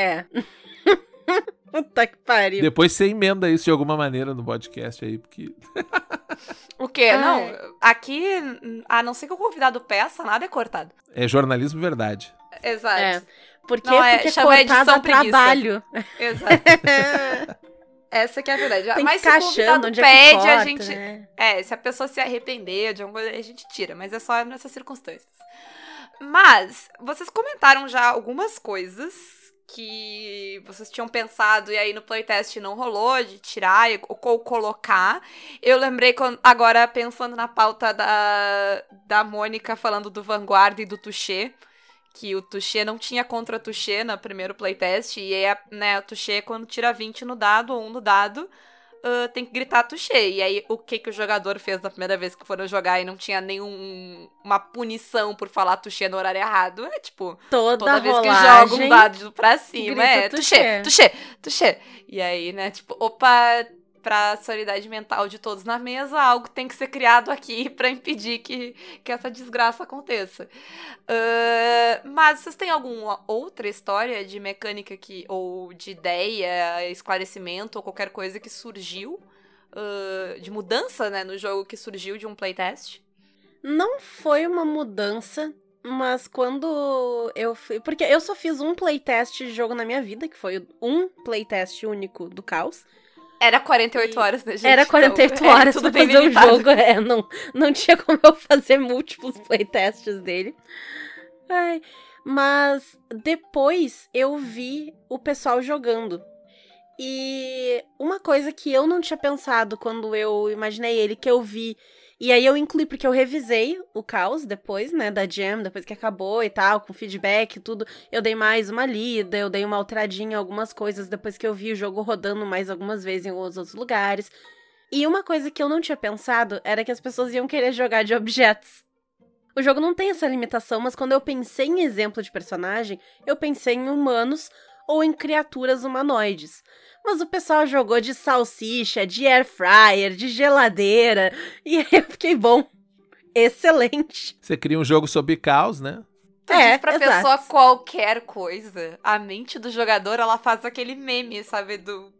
É. [LAUGHS] Puta que pariu.
Depois você emenda isso de alguma maneira no podcast aí, porque.
O quê?
Ai.
Não, aqui, a não ser que o convidado peça, nada é cortado.
É jornalismo verdade.
Exato.
É. Por quê?
Não, é,
Porque
chama
trabalho. [LAUGHS]
Exato. [LAUGHS] Essa que é a verdade.
Tem
Mas se o convidado
é
pede,
corta,
a gente.
né?
É, se a pessoa se arrepender de alguma coisa, a gente tira, mas é só nessas circunstâncias. Mas, vocês comentaram já algumas coisas que vocês tinham pensado e aí no playtest não rolou de tirar ou, colocar. Eu lembrei quando- agora pensando na pauta da, da Mônica falando do Vanguard e do Touché. Que o Touché não tinha contra Touché no primeiro playtest. E aí, né, o Touché, quando tira 20 no dado ou 1 no dado, ah, tem que gritar touché. E aí, o que que o jogador fez na primeira vez que foram jogar e não tinha nenhum uma punição por falar touché no horário errado? É tipo,
Toda,
toda vez que joga um dado pra cima, é touché, touché, touché. E aí, né, tipo, opa, pra solidariedade mental de todos na mesa, algo tem que ser criado aqui [LAUGHS] pra impedir que, que essa desgraça aconteça. Ah, mas vocês têm alguma outra história de mecânica que, ou de ideia, esclarecimento, ou qualquer coisa que surgiu? ah, de mudança, né, no jogo que surgiu de um playtest?
Não foi uma mudança, mas quando eu fui. Porque eu só fiz um playtest de jogo na minha vida, que foi um playtest único do Caos.
Era 48
E
horas, né, gente?
Era 48
Então, [LAUGHS] é,
horas
tudo
pra fazer o
limitado.
jogo. É, não, não tinha como eu fazer múltiplos playtests dele. Ai, mas depois eu vi o pessoal jogando. E uma coisa que eu não tinha pensado quando eu imaginei ele, que eu vi. E aí eu incluí, porque eu revisei o caos depois, né, da Jam, depois que acabou e tal, com feedback e tudo. Eu dei mais uma lida, eu dei uma alteradinha em algumas coisas depois que eu vi o jogo rodando mais algumas vezes em alguns outros lugares. E uma coisa que eu não tinha pensado era que as pessoas iam querer jogar de objetos. O jogo não tem essa limitação, mas quando eu pensei em exemplo de personagem, eu pensei em humanos ou em criaturas humanoides. Mas o pessoal jogou de salsicha, de air fryer, de geladeira, e aí eu fiquei bom. Excelente.
Você cria um jogo sobre caos, né?
Tu
É,
diz pra
exato.
pessoa qualquer coisa. A mente do jogador, ela faz aquele meme, sabe? Do.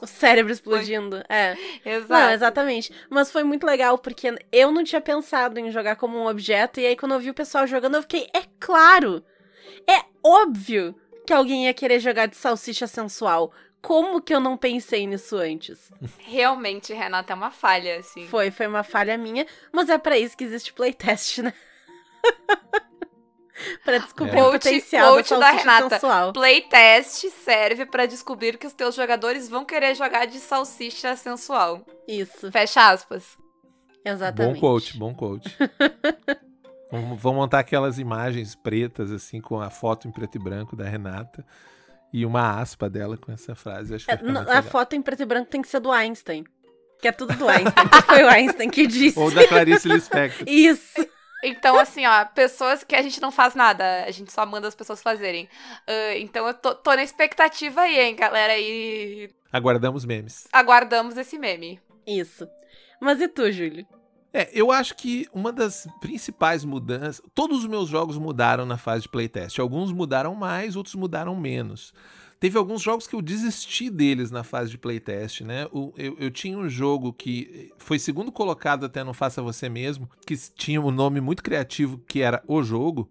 O cérebro explodindo. É.
Exato.
Não, exatamente. Mas foi muito legal, porque eu não tinha pensado em jogar como um objeto, e aí quando eu vi o pessoal jogando, eu fiquei, é claro! É óbvio que alguém ia querer jogar de salsicha sensual. Como que eu não pensei nisso antes?
Realmente, Renata, é uma falha, assim.
Foi, foi uma falha minha, mas é pra isso que existe playtest, né? [LAUGHS] pra descobrir
É.
o potencial da
quote da
salsicha
Renata.
sensual.
Playtest serve pra descobrir que os teus jogadores vão querer jogar de salsicha sensual.
Isso,
Fecha aspas.
exatamente.
Bom quote, bom quote. [LAUGHS] Vamos vamos montar aquelas imagens pretas, assim, com a foto em preto e branco da Renata e uma aspa dela com essa frase. Acho que
É, a
legal.
foto em preto e branco tem que ser do Einstein. Que é tudo do Einstein. foi o Einstein que disse.
Ou da Clarice Lispector. [LAUGHS]
Isso.
Então, assim, ó, pessoas que a gente não faz nada, a gente só manda as pessoas fazerem. Ah, então eu tô, tô na expectativa aí, hein, galera, e
Aguardamos memes.
aguardamos esse meme.
Isso. Mas e tu, Júlio?
É, eu acho que uma das principais mudanças. Todos os meus jogos mudaram na fase de playtest. Alguns mudaram mais, outros mudaram menos. Teve alguns jogos que eu desisti deles na fase de playtest, né? O- eu, eu tinha um jogo que foi segundo colocado até no Faça Você Mesmo, que tinha um nome muito criativo que era O Jogo.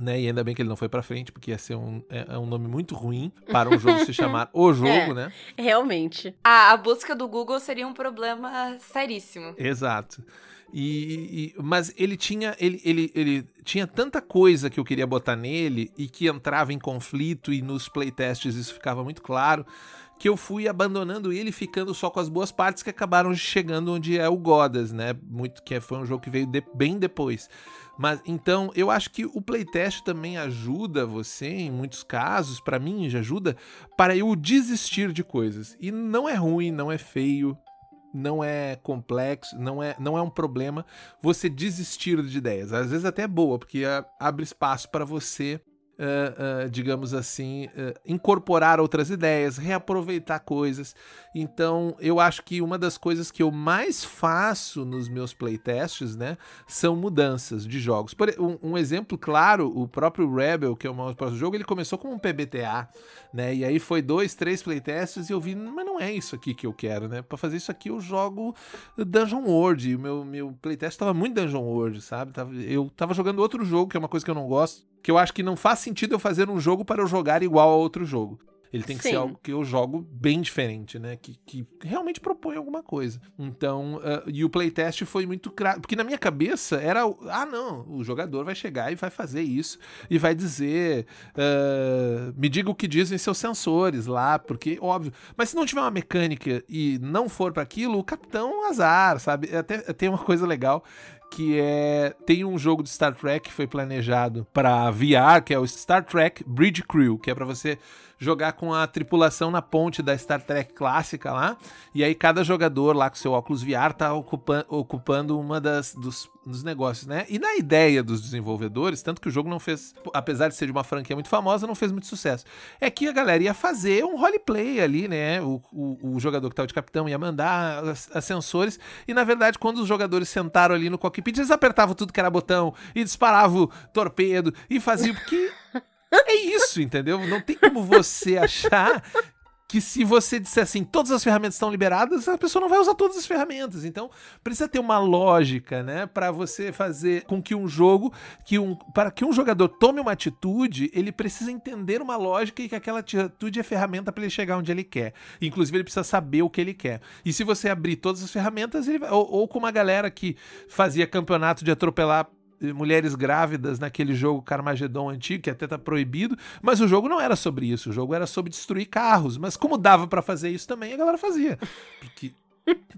Né, e ainda bem que ele não foi pra frente, porque ia ser um, é, é um nome muito ruim para um jogo se chamar O [LAUGHS] Jogo,
É.
né?
Realmente.
A, a busca do Google seria um problema seríssimo.
Exato. E, e- mas ele tinha ele, ele, ele tinha tanta coisa que eu queria botar nele e que entrava em conflito e nos playtests isso ficava muito claro que eu fui abandonando ele e ficando só com as boas partes que acabaram chegando onde é o Godas, né? Muito que foi um jogo que veio de- bem depois. Mas então eu acho que o playtest também ajuda você em muitos casos, pra mim já ajuda para eu desistir de coisas. E não é ruim, não é feio, não é complexo, não é, não é um problema você desistir de ideias. Às vezes até é boa, porque abre espaço para você, ah, ah, digamos assim, ah, incorporar outras ideias, reaproveitar coisas. Então, eu acho que uma das coisas que eu mais faço nos meus playtests, né, são mudanças de jogos. Por, um, um exemplo claro, o próprio Rebel, que é o meu próximo jogo, ele começou como um PBTA, né? E aí foi dois, três playtests e eu vi, mas não é isso aqui que eu quero, né? Para fazer isso aqui eu jogo Dungeon World. O meu, meu playtest tava muito Dungeon World, sabe? Eu tava jogando outro jogo, que é uma coisa que eu não gosto, que eu acho que não faz sentido eu fazer um jogo para eu jogar igual a outro jogo. Ele tem que
Sim.
ser algo que eu jogo bem diferente, né? Que, que realmente propõe alguma coisa. Então, ah, e o playtest foi muito cra... Porque na minha cabeça era. Ah, não, o jogador vai chegar e vai fazer isso e vai dizer. ah, me diga o que dizem seus sensores lá, porque, óbvio. Mas se não tiver uma mecânica e não for para aquilo, o capitão azar, sabe? Até tem uma coisa legal que é tem um jogo de Star Trek que foi planejado para VR, que é o Star Trek Bridge Crew, que é para você jogar com a tripulação na ponte da Star Trek clássica lá, e aí cada jogador lá com seu óculos VR tá ocupa ocupando uma das dos, dos negócios, né? E na ideia dos desenvolvedores, tanto que o jogo não fez, apesar de ser de uma franquia muito famosa, não fez muito sucesso. É que a galera ia fazer um roleplay ali, né? O, o, o jogador que tava de capitão ia mandar as, e na verdade, quando os jogadores sentaram ali no cockpit, eles apertavam tudo que era botão e disparavam torpedo e faziam porque é isso, entendeu? Não tem como você achar que se você disser assim, todas as ferramentas estão liberadas, a pessoa não vai usar todas as ferramentas. Então, precisa ter uma lógica, né, para você fazer com que um jogo, que um, para que um jogador tome uma atitude, ele precisa entender uma lógica e que aquela atitude é ferramenta para ele chegar onde ele quer. Inclusive, ele precisa saber o que ele quer. E se você abrir todas as ferramentas, ele vai, ou, ou como a galera que fazia campeonato de atropelar mulheres grávidas naquele jogo Carmageddon antigo, que até tá proibido, mas o jogo não era sobre isso, o jogo era sobre destruir carros, mas como dava pra fazer isso também, a galera fazia. Porque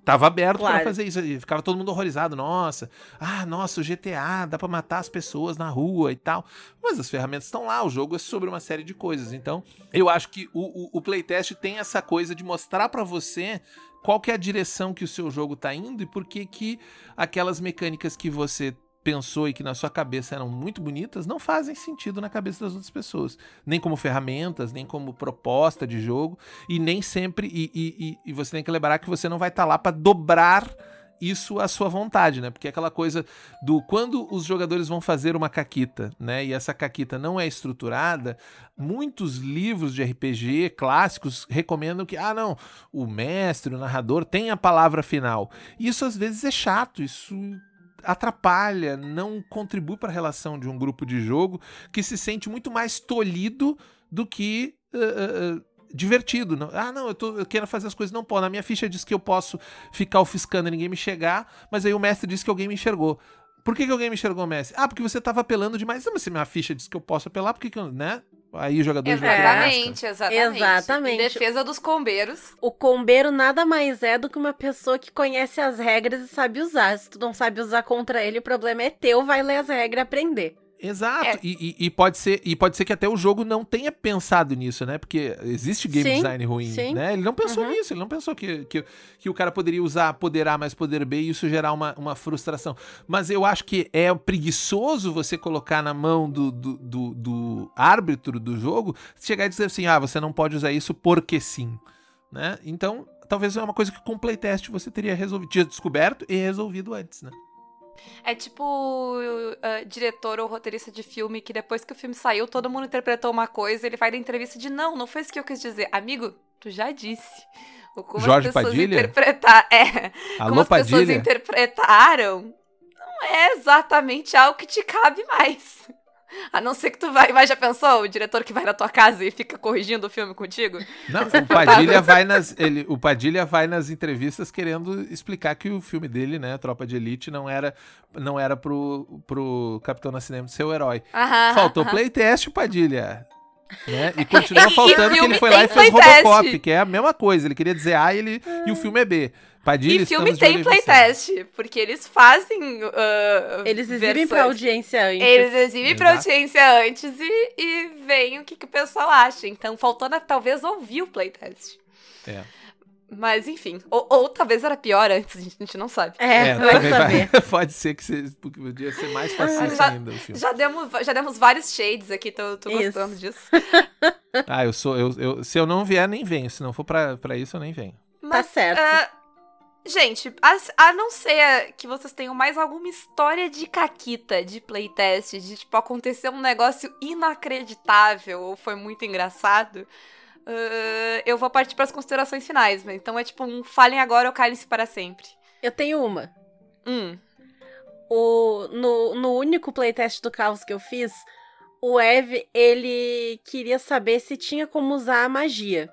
tava aberto pra
Claro.
fazer isso, e ficava todo mundo horrorizado, nossa, ah, nossa, o GTA, dá pra matar as pessoas na rua e tal. Mas as ferramentas estão lá, o jogo é sobre uma série de coisas. Então, eu acho que o, o, o playtest tem essa coisa de mostrar pra você qual que é a direção que o seu jogo tá indo e por que que aquelas mecânicas que você pensou e que na sua cabeça eram muito bonitas não fazem sentido na cabeça das outras pessoas. Nem como ferramentas, nem como proposta de jogo, e nem sempre. E, e, e- você tem que lembrar que você não vai estar lá para dobrar isso à sua vontade, né? Porque é aquela coisa do quando os jogadores vão fazer uma caquita, né? E essa caquita não é estruturada, muitos livros de RPG clássicos recomendam que, ah, não, o mestre, o narrador tem a palavra final. Isso às vezes é chato, isso atrapalha, não contribui para a relação de um grupo de jogo que se sente muito mais tolhido do que ah, ah, divertido. Ah, não, eu, tô, eu quero fazer as coisas. Não, pô, na minha ficha diz que eu posso ficar ofuscando e ninguém me chegar, mas aí o mestre disse que alguém me enxergou. Por que, que alguém me enxergou, mestre? Ah, porque você tava apelando demais. Ah, mas se minha ficha diz que eu posso apelar, por que, que eu. né? Aí o jogador vai criar casca.
Exatamente, exatamente.
Exatamente.
Em defesa dos combeiros.
O combeiro nada mais é do que uma pessoa que conhece as regras e sabe usar. Se tu não sabe usar contra ele, o problema é teu, vai ler as regras e aprender.
Exato.
É.
E, e- e pode ser, e pode ser que até o jogo não tenha pensado nisso, né? Porque existe game
Sim,
design ruim,
sim.
né? Ele não pensou
Uhum.
nisso, ele não pensou que, que, que o cara poderia usar poder A mais poder B e isso gerar uma, uma frustração. Mas eu acho que é preguiçoso você colocar na mão do, do, do, do árbitro do jogo chegar e dizer assim: ah, você não pode usar isso porque sim. Né? Então, talvez é uma coisa que com playtest você teria resolvido, tinha descoberto e resolvido antes, né?
É tipo uh, diretor ou roteirista de filme que depois que o filme saiu, todo mundo interpretou uma coisa, ele vai dar entrevista de não, não foi isso que eu quis dizer. Amigo, tu já disse. O como
Jorge
as pessoas
Padilha?
interpretar, [LAUGHS] é, como
Alô,
as pessoas
Padilha?
interpretaram, não é exatamente algo que te cabe mais. A não ser que tu vai, mas já pensou o diretor que vai na tua casa e fica corrigindo o filme contigo?
Não, [LAUGHS] o Padilha vai nas ele, o Padilha vai nas entrevistas querendo explicar que o filme dele, né, Tropa de Elite, não era não era pro, pro Capitão Nascimento ser o herói.
Aham,
Faltou
aham.
playtest, Padilha. Né? E continua [LAUGHS]
E- e
faltando que
filme
ele foi lá e
tem
fez
playtest.
Robocop, que é a mesma coisa. Ele queria dizer A e, ele, e o filme é B. Padilha,
E filme tem playtest, porque eles fazem. uh,
Eles exibem
versões.
pra audiência antes.
Eles exibem pra
Exato.
audiência antes e, e veem o que, que o pessoal acha. Então, faltando talvez ouvir o playtest.
É.
Mas, enfim. Ou, ou talvez era pior antes, a gente, a gente não sabe.
É,
É,
vai saber.
vai- [LAUGHS] pode ser que você, porque podia ser mais fácil
Já-
ainda o filme.
Já demos, já demos vários shades aqui, tô, tô
Isso.
gostando disso.
Ah, eu sou. Eu, eu- se eu não vier, nem venho. Se não for pra, pra isso, eu nem venho.
Tá certo.
ah, gente, a, a não ser que vocês tenham mais alguma história de caquita, de playtest, de tipo, acontecer um negócio inacreditável ou foi muito engraçado, ah, eu vou partir pras considerações finais. mas Então é tipo um falem agora ou calem-se para sempre.
Eu tenho uma.
Hum.
O, no, no único playtest do Caos que eu fiz, o Ev, ele queria saber se tinha como usar a magia.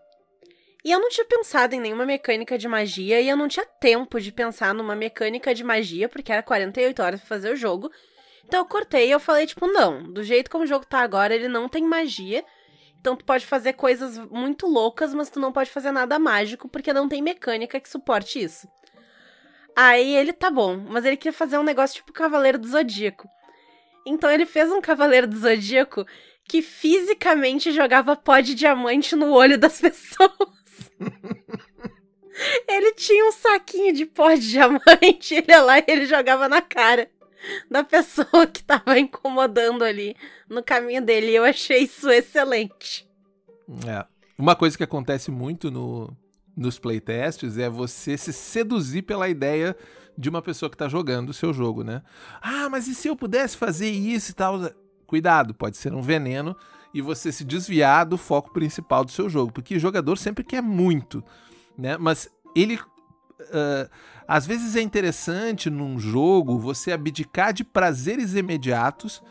E eu não tinha pensado em nenhuma mecânica de magia e eu não tinha tempo de pensar numa mecânica de magia, porque era 48 horas pra fazer o jogo. Então eu cortei e eu falei, tipo, não, do jeito como o jogo tá agora, ele não tem magia. Então tu pode fazer coisas muito loucas, mas tu não pode fazer nada mágico, porque não tem mecânica que suporte isso. Aí ele tá bom, mas ele queria fazer um negócio tipo Cavaleiro do Zodíaco. Então ele fez um Cavaleiro do Zodíaco que fisicamente jogava pó de diamante no olho das [LAUGHS] pessoas. [LAUGHS] ele tinha um saquinho de pó de diamante, [LAUGHS] ele ia lá e ele jogava na cara da pessoa que tava incomodando ali no caminho dele. E eu achei isso excelente.
É. Uma coisa que acontece muito no, nos playtests é você se seduzir pela ideia de uma pessoa que tá jogando o seu jogo, né? Ah, mas e se eu pudesse fazer isso e tal? Cuidado, pode ser um veneno e você se desviar do foco principal do seu jogo, porque o jogador sempre quer muito, né? Mas ele uh, às vezes é interessante num jogo você abdicar de prazeres imediatos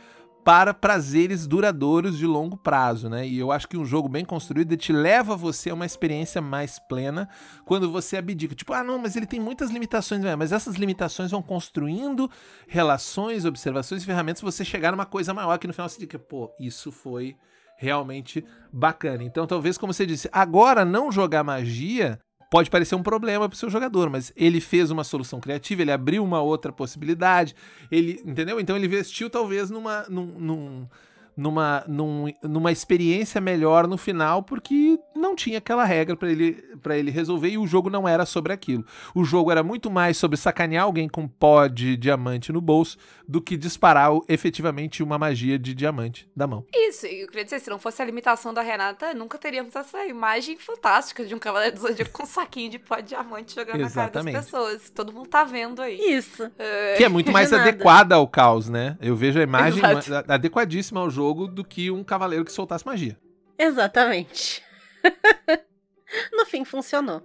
para prazeres duradouros de longo prazo, né? E eu acho que um jogo bem construído te leva você a uma experiência mais plena quando você abdica. Tipo, ah, não, mas ele tem muitas limitações, né? mas essas limitações vão construindo relações, observações e ferramentas você chegar numa coisa maior que no final você diga, pô, isso foi realmente bacana. Então, talvez, como você disse, agora não jogar magia pode parecer um problema para o seu jogador, mas ele fez uma solução criativa, ele abriu uma outra possibilidade, ele, entendeu? Então ele investiu talvez numa, num, num numa, num, numa experiência melhor no final, porque não tinha aquela regra para ele, pra ele resolver e o jogo não era sobre aquilo. O jogo era muito mais sobre sacanear alguém com pó de diamante no bolso do que disparar efetivamente uma magia de diamante da mão.
Isso, e eu queria dizer, se não fosse a limitação da Renata, nunca teríamos essa imagem fantástica de um cavaleiro do Zodíaco com um saquinho de pó de diamante jogando Exatamente. na cara das pessoas. Todo mundo tá vendo aí.
Isso.
Uh... Que é muito mais adequada ao caos, né? Eu vejo a imagem Exato. adequadíssima ao jogo jogo do que um cavaleiro que soltasse magia.
Exatamente. [LAUGHS] no fim, funcionou.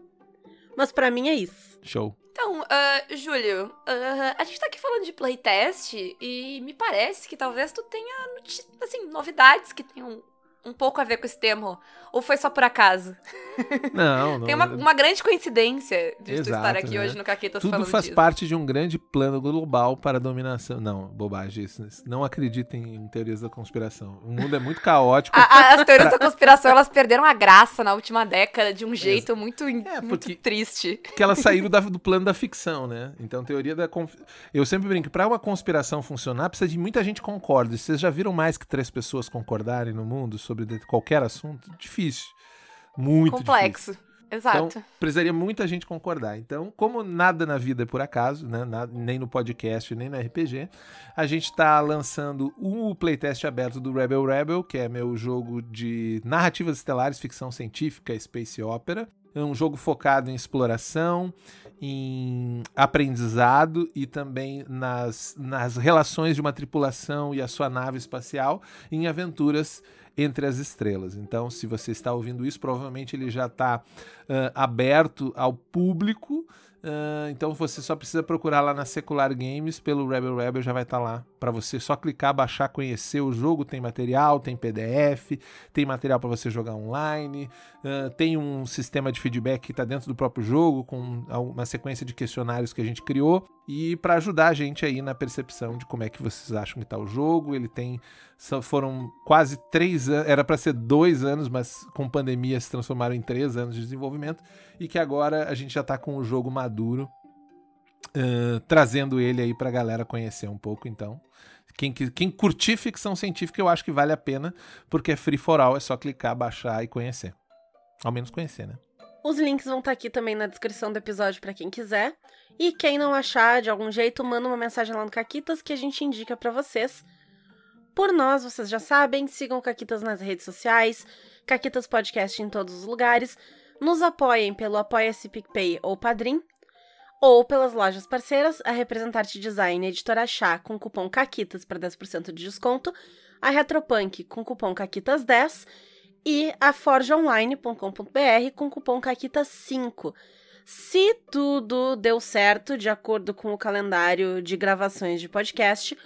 Mas para mim é isso.
Show.
Então, uh, Júlio, uh, a gente tá aqui falando de playtest e me parece que talvez tu tenha, assim, novidades que tenham um pouco a ver com esse termo? Ou foi só por acaso? [LAUGHS]
Não, [LAUGHS] não.
Tem uma, uma grande coincidência de Exato, estar aqui né? hoje no Caquetas
Tudo
falando
faz
disso.
parte de um grande plano global para a dominação. Não, bobagem. Isso, não acreditem em teorias da conspiração. O mundo é muito caótico.
a, a, as [LAUGHS] teorias da conspiração, elas perderam a graça na última década de um jeito muito, é, muito triste.
Que elas saíram da, do plano da ficção, né? Então, teoria da... Eu sempre brinco, para uma conspiração funcionar, precisa de muita gente concorde. Vocês já viram mais que três pessoas concordarem no mundo sobre qualquer assunto? Difícil. Muito
Complexo.
Difícil.
Exato.
Então, precisaria muita gente concordar. Então, como nada na vida é por acaso, né? Nada, nem no podcast, nem no RPG, a gente está lançando o playtest aberto do Rebel Rebel, que é meu jogo de narrativas estelares, ficção científica, space opera. É um jogo focado em exploração, em aprendizado e também nas, nas relações de uma tripulação e a sua nave espacial, em aventuras entre as estrelas. Então, se você está ouvindo isso, provavelmente ele já está uh, aberto ao público. Uh, então você só precisa procurar lá na Secular Games pelo Rebel Rebel, já vai estar tá lá para você só clicar, baixar, conhecer o jogo. Tem material, tem PDF, tem material para você jogar online, uh, tem um sistema de feedback que está dentro do próprio jogo, com uma sequência de questionários que a gente criou e para ajudar a gente aí na percepção de como é que vocês acham que está o jogo. Ele tem foram quase três anos, era para ser dois anos, mas com pandemia se transformaram em três anos de desenvolvimento e que agora a gente já está com o jogo maduro, uh, trazendo ele aí para a galera conhecer um pouco. Então, quem, quem curtir ficção científica, eu acho que vale a pena, porque é free for all, é só clicar, baixar e conhecer. Ao menos conhecer, né?
Os links vão estar tá aqui também na descrição do episódio para quem quiser. E quem não achar de algum jeito, manda uma mensagem lá no Caquitas que a gente indica para vocês. Por nós, vocês já sabem, sigam Caquitas nas redes sociais, Caquitas Podcast em todos os lugares, nos apoiem pelo Apoia-se PicPay ou Padrim, ou pelas lojas parceiras, a Representarte Design Editora Chá com cupom CAQUITAS para 10% de desconto, a Retropunk com cupom CAQUITAS10 e a forgeonline.com.br com cupom CAQUITAS5. Se tudo deu certo, de acordo com o calendário de gravações de podcast,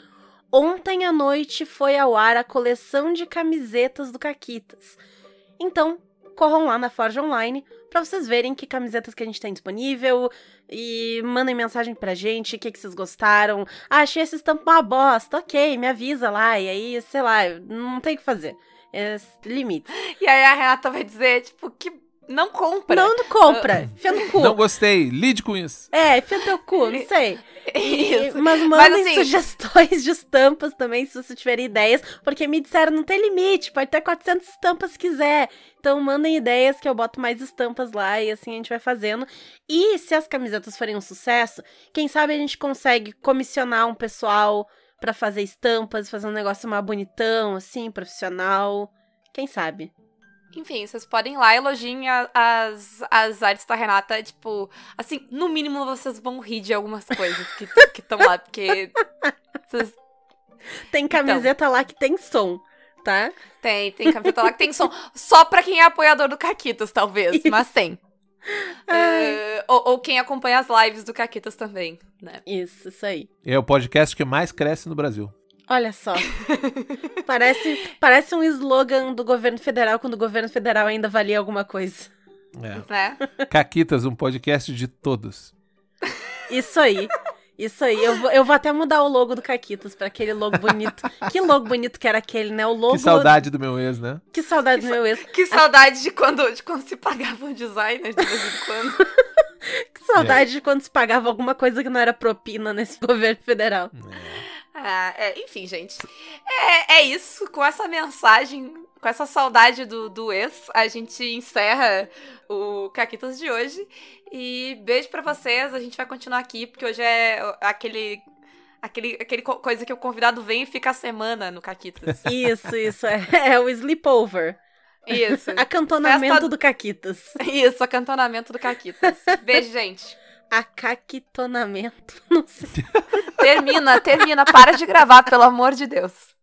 ontem à noite foi ao ar a coleção de camisetas do Caquitas. Então, corram lá na Forja Online para vocês verem que camisetas que a gente tem disponível e mandem mensagem pra gente, o que, que vocês gostaram. Ah, achei essa estampa uma bosta, ok, me avisa lá, e aí, sei lá, não tem o que fazer. É limite.
E aí a Renata vai dizer, tipo, que não compra.
Não, não compra, enfia no [LAUGHS] cu.
Não gostei, lide com isso.
É, enfia teu cu, não sei. E- [LAUGHS]
Isso.
mas mandem
assim-
sugestões de estampas também, se você tiverem ideias, porque me disseram não tem limite, pode ter 400 estampas se quiser. Então mandem ideias que eu boto mais estampas lá e assim a gente vai fazendo. E se as camisetas forem um sucesso, quem sabe a gente consegue comissionar um pessoal pra fazer estampas, fazer um negócio mais bonitão, assim, profissional. Quem sabe?
Enfim, vocês podem ir lá elogiem a- as, as artes da Renata, tipo, assim, no mínimo vocês vão rir de algumas coisas que estão lá, porque vocês
Tem camiseta lá que tem som, tá?
Tem, tem camiseta lá que tem som. Só pra quem é apoiador do Caquitas, talvez,
Isso.
mas tem. É, ou, ou quem acompanha as lives do Caquitas também, né?
Isso, isso aí.
É o podcast que mais cresce no Brasil.
Olha só. [LAUGHS] parece, parece um slogan do governo federal quando o governo federal ainda valia alguma coisa.
É.
né?
Caquitas, um podcast de todos.
Isso aí. Isso aí. Eu vou, eu vou até mudar o logo do Caquitas pra aquele logo bonito. Que logo bonito que era aquele, né? O logo.
Que saudade do meu ex, né?
Que saudade do meu ex.
Que saudade de quando, de quando se pagava um designer de vez em quando. [LAUGHS]
Que saudade de quando se pagava alguma coisa que não era propina nesse governo federal.
Ah, é, enfim, gente. É, é isso. Com essa mensagem, com essa saudade do, do ex, a gente encerra o Caquitas de hoje. E beijo pra vocês. A gente vai continuar aqui, porque hoje é aquele. Aquele, aquele co- coisa que o convidado vem e fica a semana no Caquitas. [LAUGHS]
Isso, isso. É, é o sleepover.
Isso. [LAUGHS]
Acantonamento
Festa-
do Caquitas.
Isso, acantonamento do Caquitas. Beijo, gente.
Acaquitonamento. [LAUGHS] Não sei.
Termina, termina. Para de gravar, pelo amor de Deus.